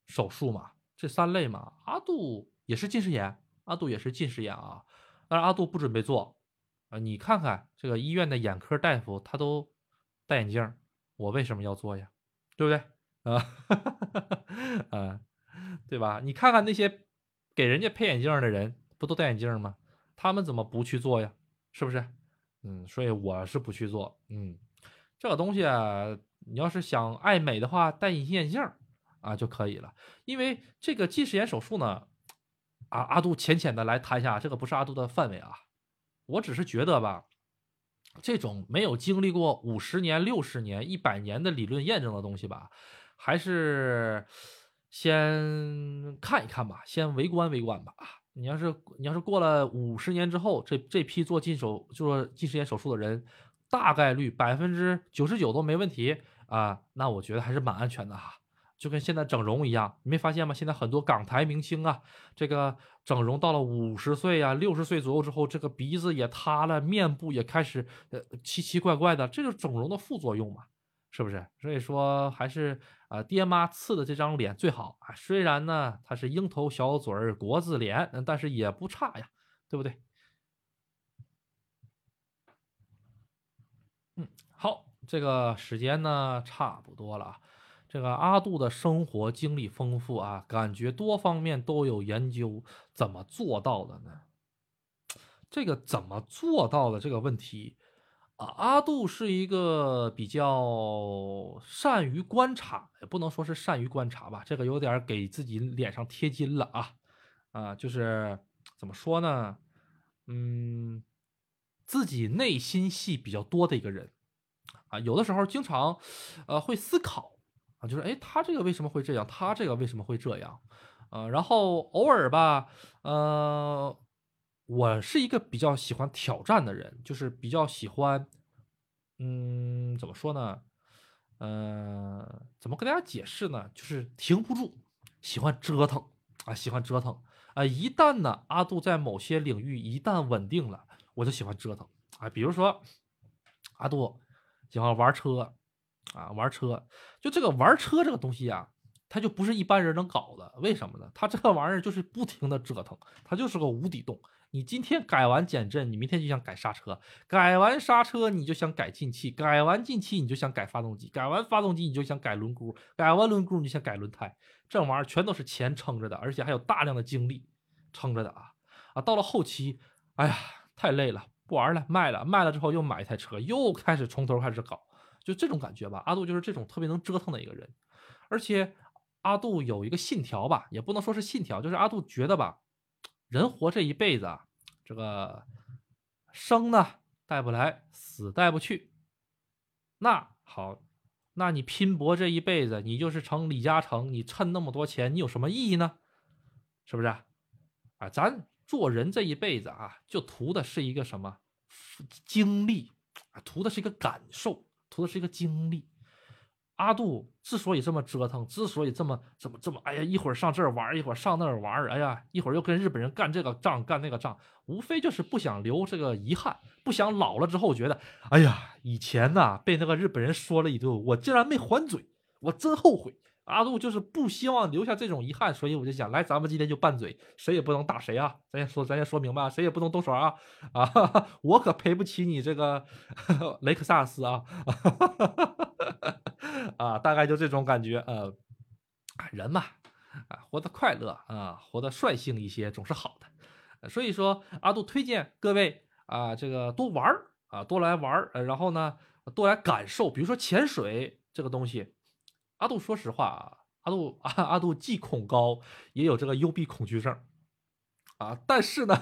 手术嘛，这三类嘛。阿杜也是近视眼，阿杜也是近视眼啊，但是阿杜不准备做啊。你看看这个医院的眼科大夫，他都戴眼镜，我为什么要做呀？对不对啊？啊，对吧？你看看那些给人家配眼镜的人，不都戴眼镜吗？他们怎么不去做呀？是不是？嗯，所以我是不去做。嗯，这个东西啊，你要是想爱美的话，戴隐形眼镜啊就可以了。因为这个近视眼手术呢，啊，阿杜浅浅的来谈一下，这个不是阿杜的范围啊。我只是觉得吧，这种没有经历过五十年、六十年、一百年的理论验证的东西吧，还是先看一看吧，先围观围观吧。啊。你要是你要是过了五十年之后，这这批做近手做近视眼手术的人，大概率百分之九十九都没问题啊，那我觉得还是蛮安全的哈。就跟现在整容一样，你没发现吗？现在很多港台明星啊，这个整容到了五十岁啊、六十岁左右之后，这个鼻子也塌了，面部也开始呃奇奇怪怪的，这就是整容的副作用嘛。是不是？所以说还是啊，爹妈赐的这张脸最好啊。虽然呢，他是鹰头小嘴儿国字脸，但是也不差呀，对不对？嗯，好，这个时间呢差不多了啊。这个阿杜的生活经历丰富啊，感觉多方面都有研究，怎么做到的呢？这个怎么做到的这个问题啊？阿杜是一个比较善于观察，也不能说是善于观察吧，这个有点给自己脸上贴金了啊，啊，就是怎么说呢，嗯，自己内心戏比较多的一个人，啊，有的时候经常，呃，会思考啊，就是哎，他这个为什么会这样，他这个为什么会这样，呃，然后偶尔吧，呃。我是一个比较喜欢挑战的人，就是比较喜欢，嗯，怎么说呢？嗯，怎么跟大家解释呢？就是停不住，喜欢折腾啊，喜欢折腾啊。一旦呢，阿杜在某些领域一旦稳定了，我就喜欢折腾啊。比如说，阿杜喜欢玩车啊，玩车，就这个玩车这个东西啊，它就不是一般人能搞的。为什么呢？它这个玩意儿就是不停的折腾，它就是个无底洞。你今天改完减震，你明天就想改刹车；改完刹车，你就想改进气；改完进气，你就想改发动机；改完发动机，你就想改轮毂；改完轮毂，你就想改轮胎。这玩意儿全都是钱撑着的，而且还有大量的精力撑着的啊！啊，到了后期，哎呀，太累了，不玩了，卖了，卖了之后又买一台车，又开始从头开始搞，就这种感觉吧。阿杜就是这种特别能折腾的一个人，而且阿杜有一个信条吧，也不能说是信条，就是阿杜觉得吧，人活这一辈子啊，这个生呢带不来，死带不去，那好。那你拼搏这一辈子，你就是成李嘉诚，你趁那么多钱，你有什么意义呢？是不是？啊，咱做人这一辈子啊，就图的是一个什么经历？图的是一个感受，图的是一个经历。阿杜之所以这么折腾，之所以这么这么这么，哎呀，一会儿上这儿玩，一会儿上那儿玩，哎呀，一会儿又跟日本人干这个仗干那个仗，无非就是不想留这个遗憾，不想老了之后觉得，哎呀，以前呐被那个日本人说了一顿，我竟然没还嘴，我真后悔。阿杜就是不希望留下这种遗憾，所以我就想来，咱们今天就拌嘴，谁也不能打谁啊！咱先说，咱先说明白，谁也不能动手啊！啊，我可赔不起你这个 雷克萨斯啊！啊，大概就这种感觉。呃，人嘛，啊，活得快乐啊，活得率性一些总是好的。所以说，阿杜推荐各位啊，这个多玩儿啊，多来玩儿，然后呢，多来感受，比如说潜水这个东西。阿杜说实话啊，阿杜 阿阿杜既恐高，也有这个幽闭恐惧症啊。但是呢，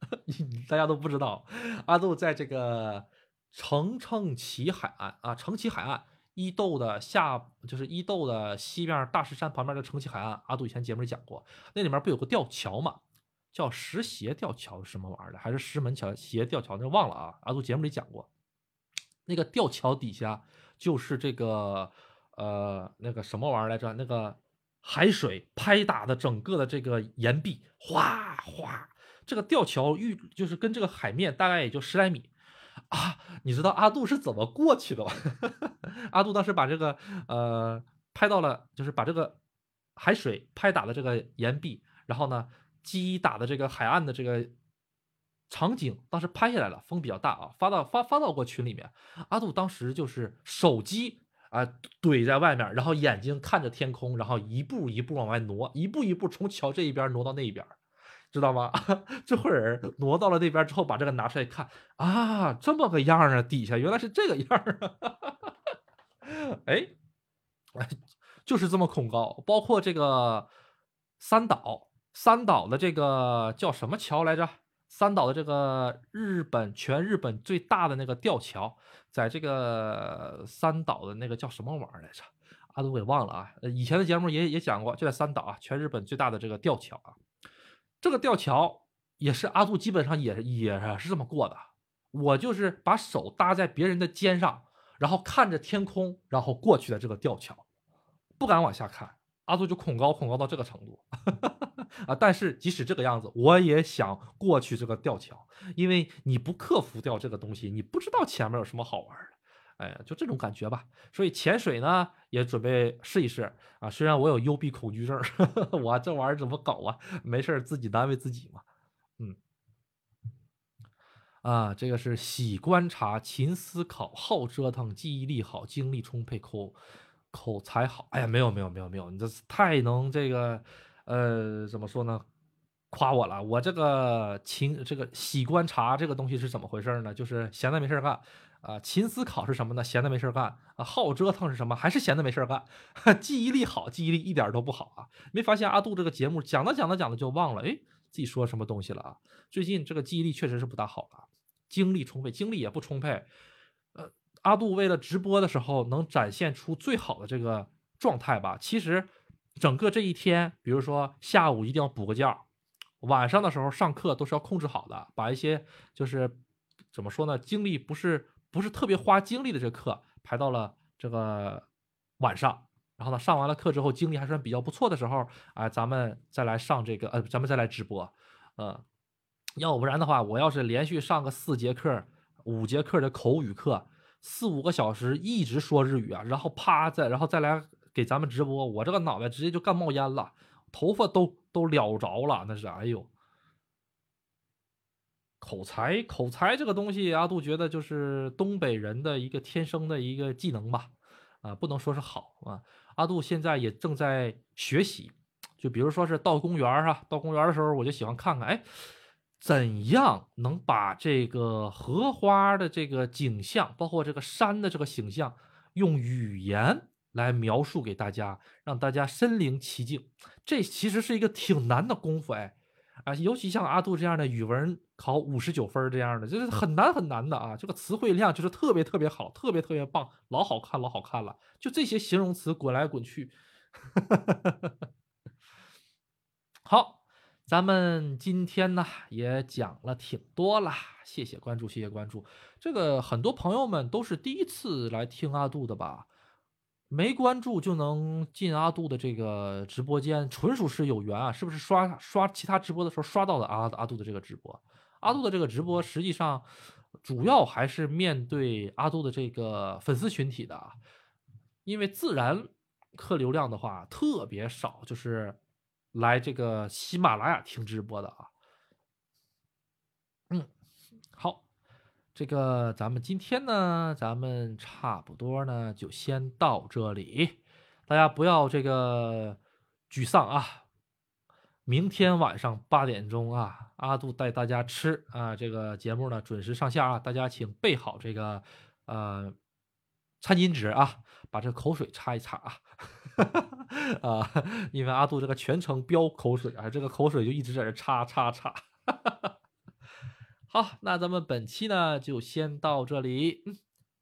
大家都不知道，阿杜在这个澄澄岐海岸啊，澄岐海岸伊豆的下，就是伊豆的西边大石山旁边的澄岐海岸。阿杜以前节目里讲过，那里面不有个吊桥吗？叫石斜吊桥是什么玩意儿的？还是石门桥斜吊桥？那忘了啊。阿杜节目里讲过，那个吊桥底下就是这个。呃，那个什么玩意儿来着？那个海水拍打的整个的这个岩壁，哗哗，这个吊桥遇就是跟这个海面大概也就十来米啊！你知道阿杜是怎么过去的吗？阿杜当时把这个呃拍到了，就是把这个海水拍打的这个岩壁，然后呢击打的这个海岸的这个场景，当时拍下来了，风比较大啊，发到发发到过群里面。阿杜当时就是手机。啊，怼在外面，然后眼睛看着天空，然后一步一步往外挪，一步一步从桥这一边挪到那一边，知道吗？这会儿挪到了那边之后，把这个拿出来看，啊，这么个样啊，底下原来是这个样啊！哎，就是这么恐高。包括这个三岛，三岛的这个叫什么桥来着？三岛的这个日本全日本最大的那个吊桥，在这个三岛的那个叫什么玩意儿来着？阿杜给忘了啊。以前的节目也也讲过，就在三岛啊，全日本最大的这个吊桥啊。这个吊桥也是阿杜基本上也也是这么过的。我就是把手搭在别人的肩上，然后看着天空，然后过去的这个吊桥，不敢往下看。阿杜就恐高，恐高到这个程度 啊！但是即使这个样子，我也想过去这个吊桥，因为你不克服掉这个东西，你不知道前面有什么好玩的。哎，就这种感觉吧。所以潜水呢，也准备试一试啊。虽然我有幽闭恐惧症，我这玩意儿怎么搞啊？没事自己难为自己嘛。嗯，啊，这个是喜观察、勤思考、好折腾、记忆力好、精力充沛、口。口才好，哎呀，没有没有没有没有，你这太能这个，呃，怎么说呢？夸我了。我这个勤这个喜观察这个东西是怎么回事呢？就是闲的没事干啊。勤思考是什么呢？闲的没事干啊。好折腾是什么？还是闲的没事干。记忆力好，记忆力一点都不好啊。没发现阿杜这个节目讲着讲着讲着就忘了，哎，自己说什么东西了啊？最近这个记忆力确实是不大好了，精力充沛，精力也不充沛。阿杜为了直播的时候能展现出最好的这个状态吧？其实，整个这一天，比如说下午一定要补个觉，晚上的时候上课都是要控制好的，把一些就是怎么说呢，精力不是不是特别花精力的这课排到了这个晚上。然后呢，上完了课之后，精力还算比较不错的时候，啊，咱们再来上这个呃，咱们再来直播，呃，要不然的话，我要是连续上个四节课、五节课的口语课。四五个小时一直说日语啊，然后啪再然后再来给咱们直播，我这个脑袋直接就干冒烟了，头发都都燎着了，那是哎呦，口才口才这个东西，阿杜觉得就是东北人的一个天生的一个技能吧，啊，不能说是好啊。阿杜现在也正在学习，就比如说是到公园啊，到公园的时候我就喜欢看看，哎，怎样能把这个荷花的这个景象，包括这个山的这个形象，用语言来描述给大家，让大家身临其境。这其实是一个挺难的功夫，哎，啊，尤其像阿杜这样的语文考五十九分这样的，就是很难很难的啊。这个词汇量就是特别特别好，特别特别棒，老好看老好看了。就这些形容词滚来滚去，好。咱们今天呢也讲了挺多了，谢谢关注，谢谢关注。这个很多朋友们都是第一次来听阿杜的吧？没关注就能进阿杜的这个直播间，纯属是有缘啊！是不是刷刷其他直播的时候刷到了阿阿杜的这个直播？阿杜的这个直播实际上主要还是面对阿杜的这个粉丝群体的，因为自然客流量的话特别少，就是。来这个喜马拉雅听直播的啊，嗯，好，这个咱们今天呢，咱们差不多呢就先到这里，大家不要这个沮丧啊，明天晚上八点钟啊，阿杜带大家吃啊，这个节目呢准时上线啊，大家请备好这个呃餐巾纸啊，把这口水擦一擦啊。啊，因为阿杜这个全程飙口水啊，这个口水就一直在这擦擦擦。好，那咱们本期呢就先到这里，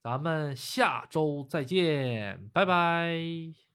咱们下周再见，拜拜。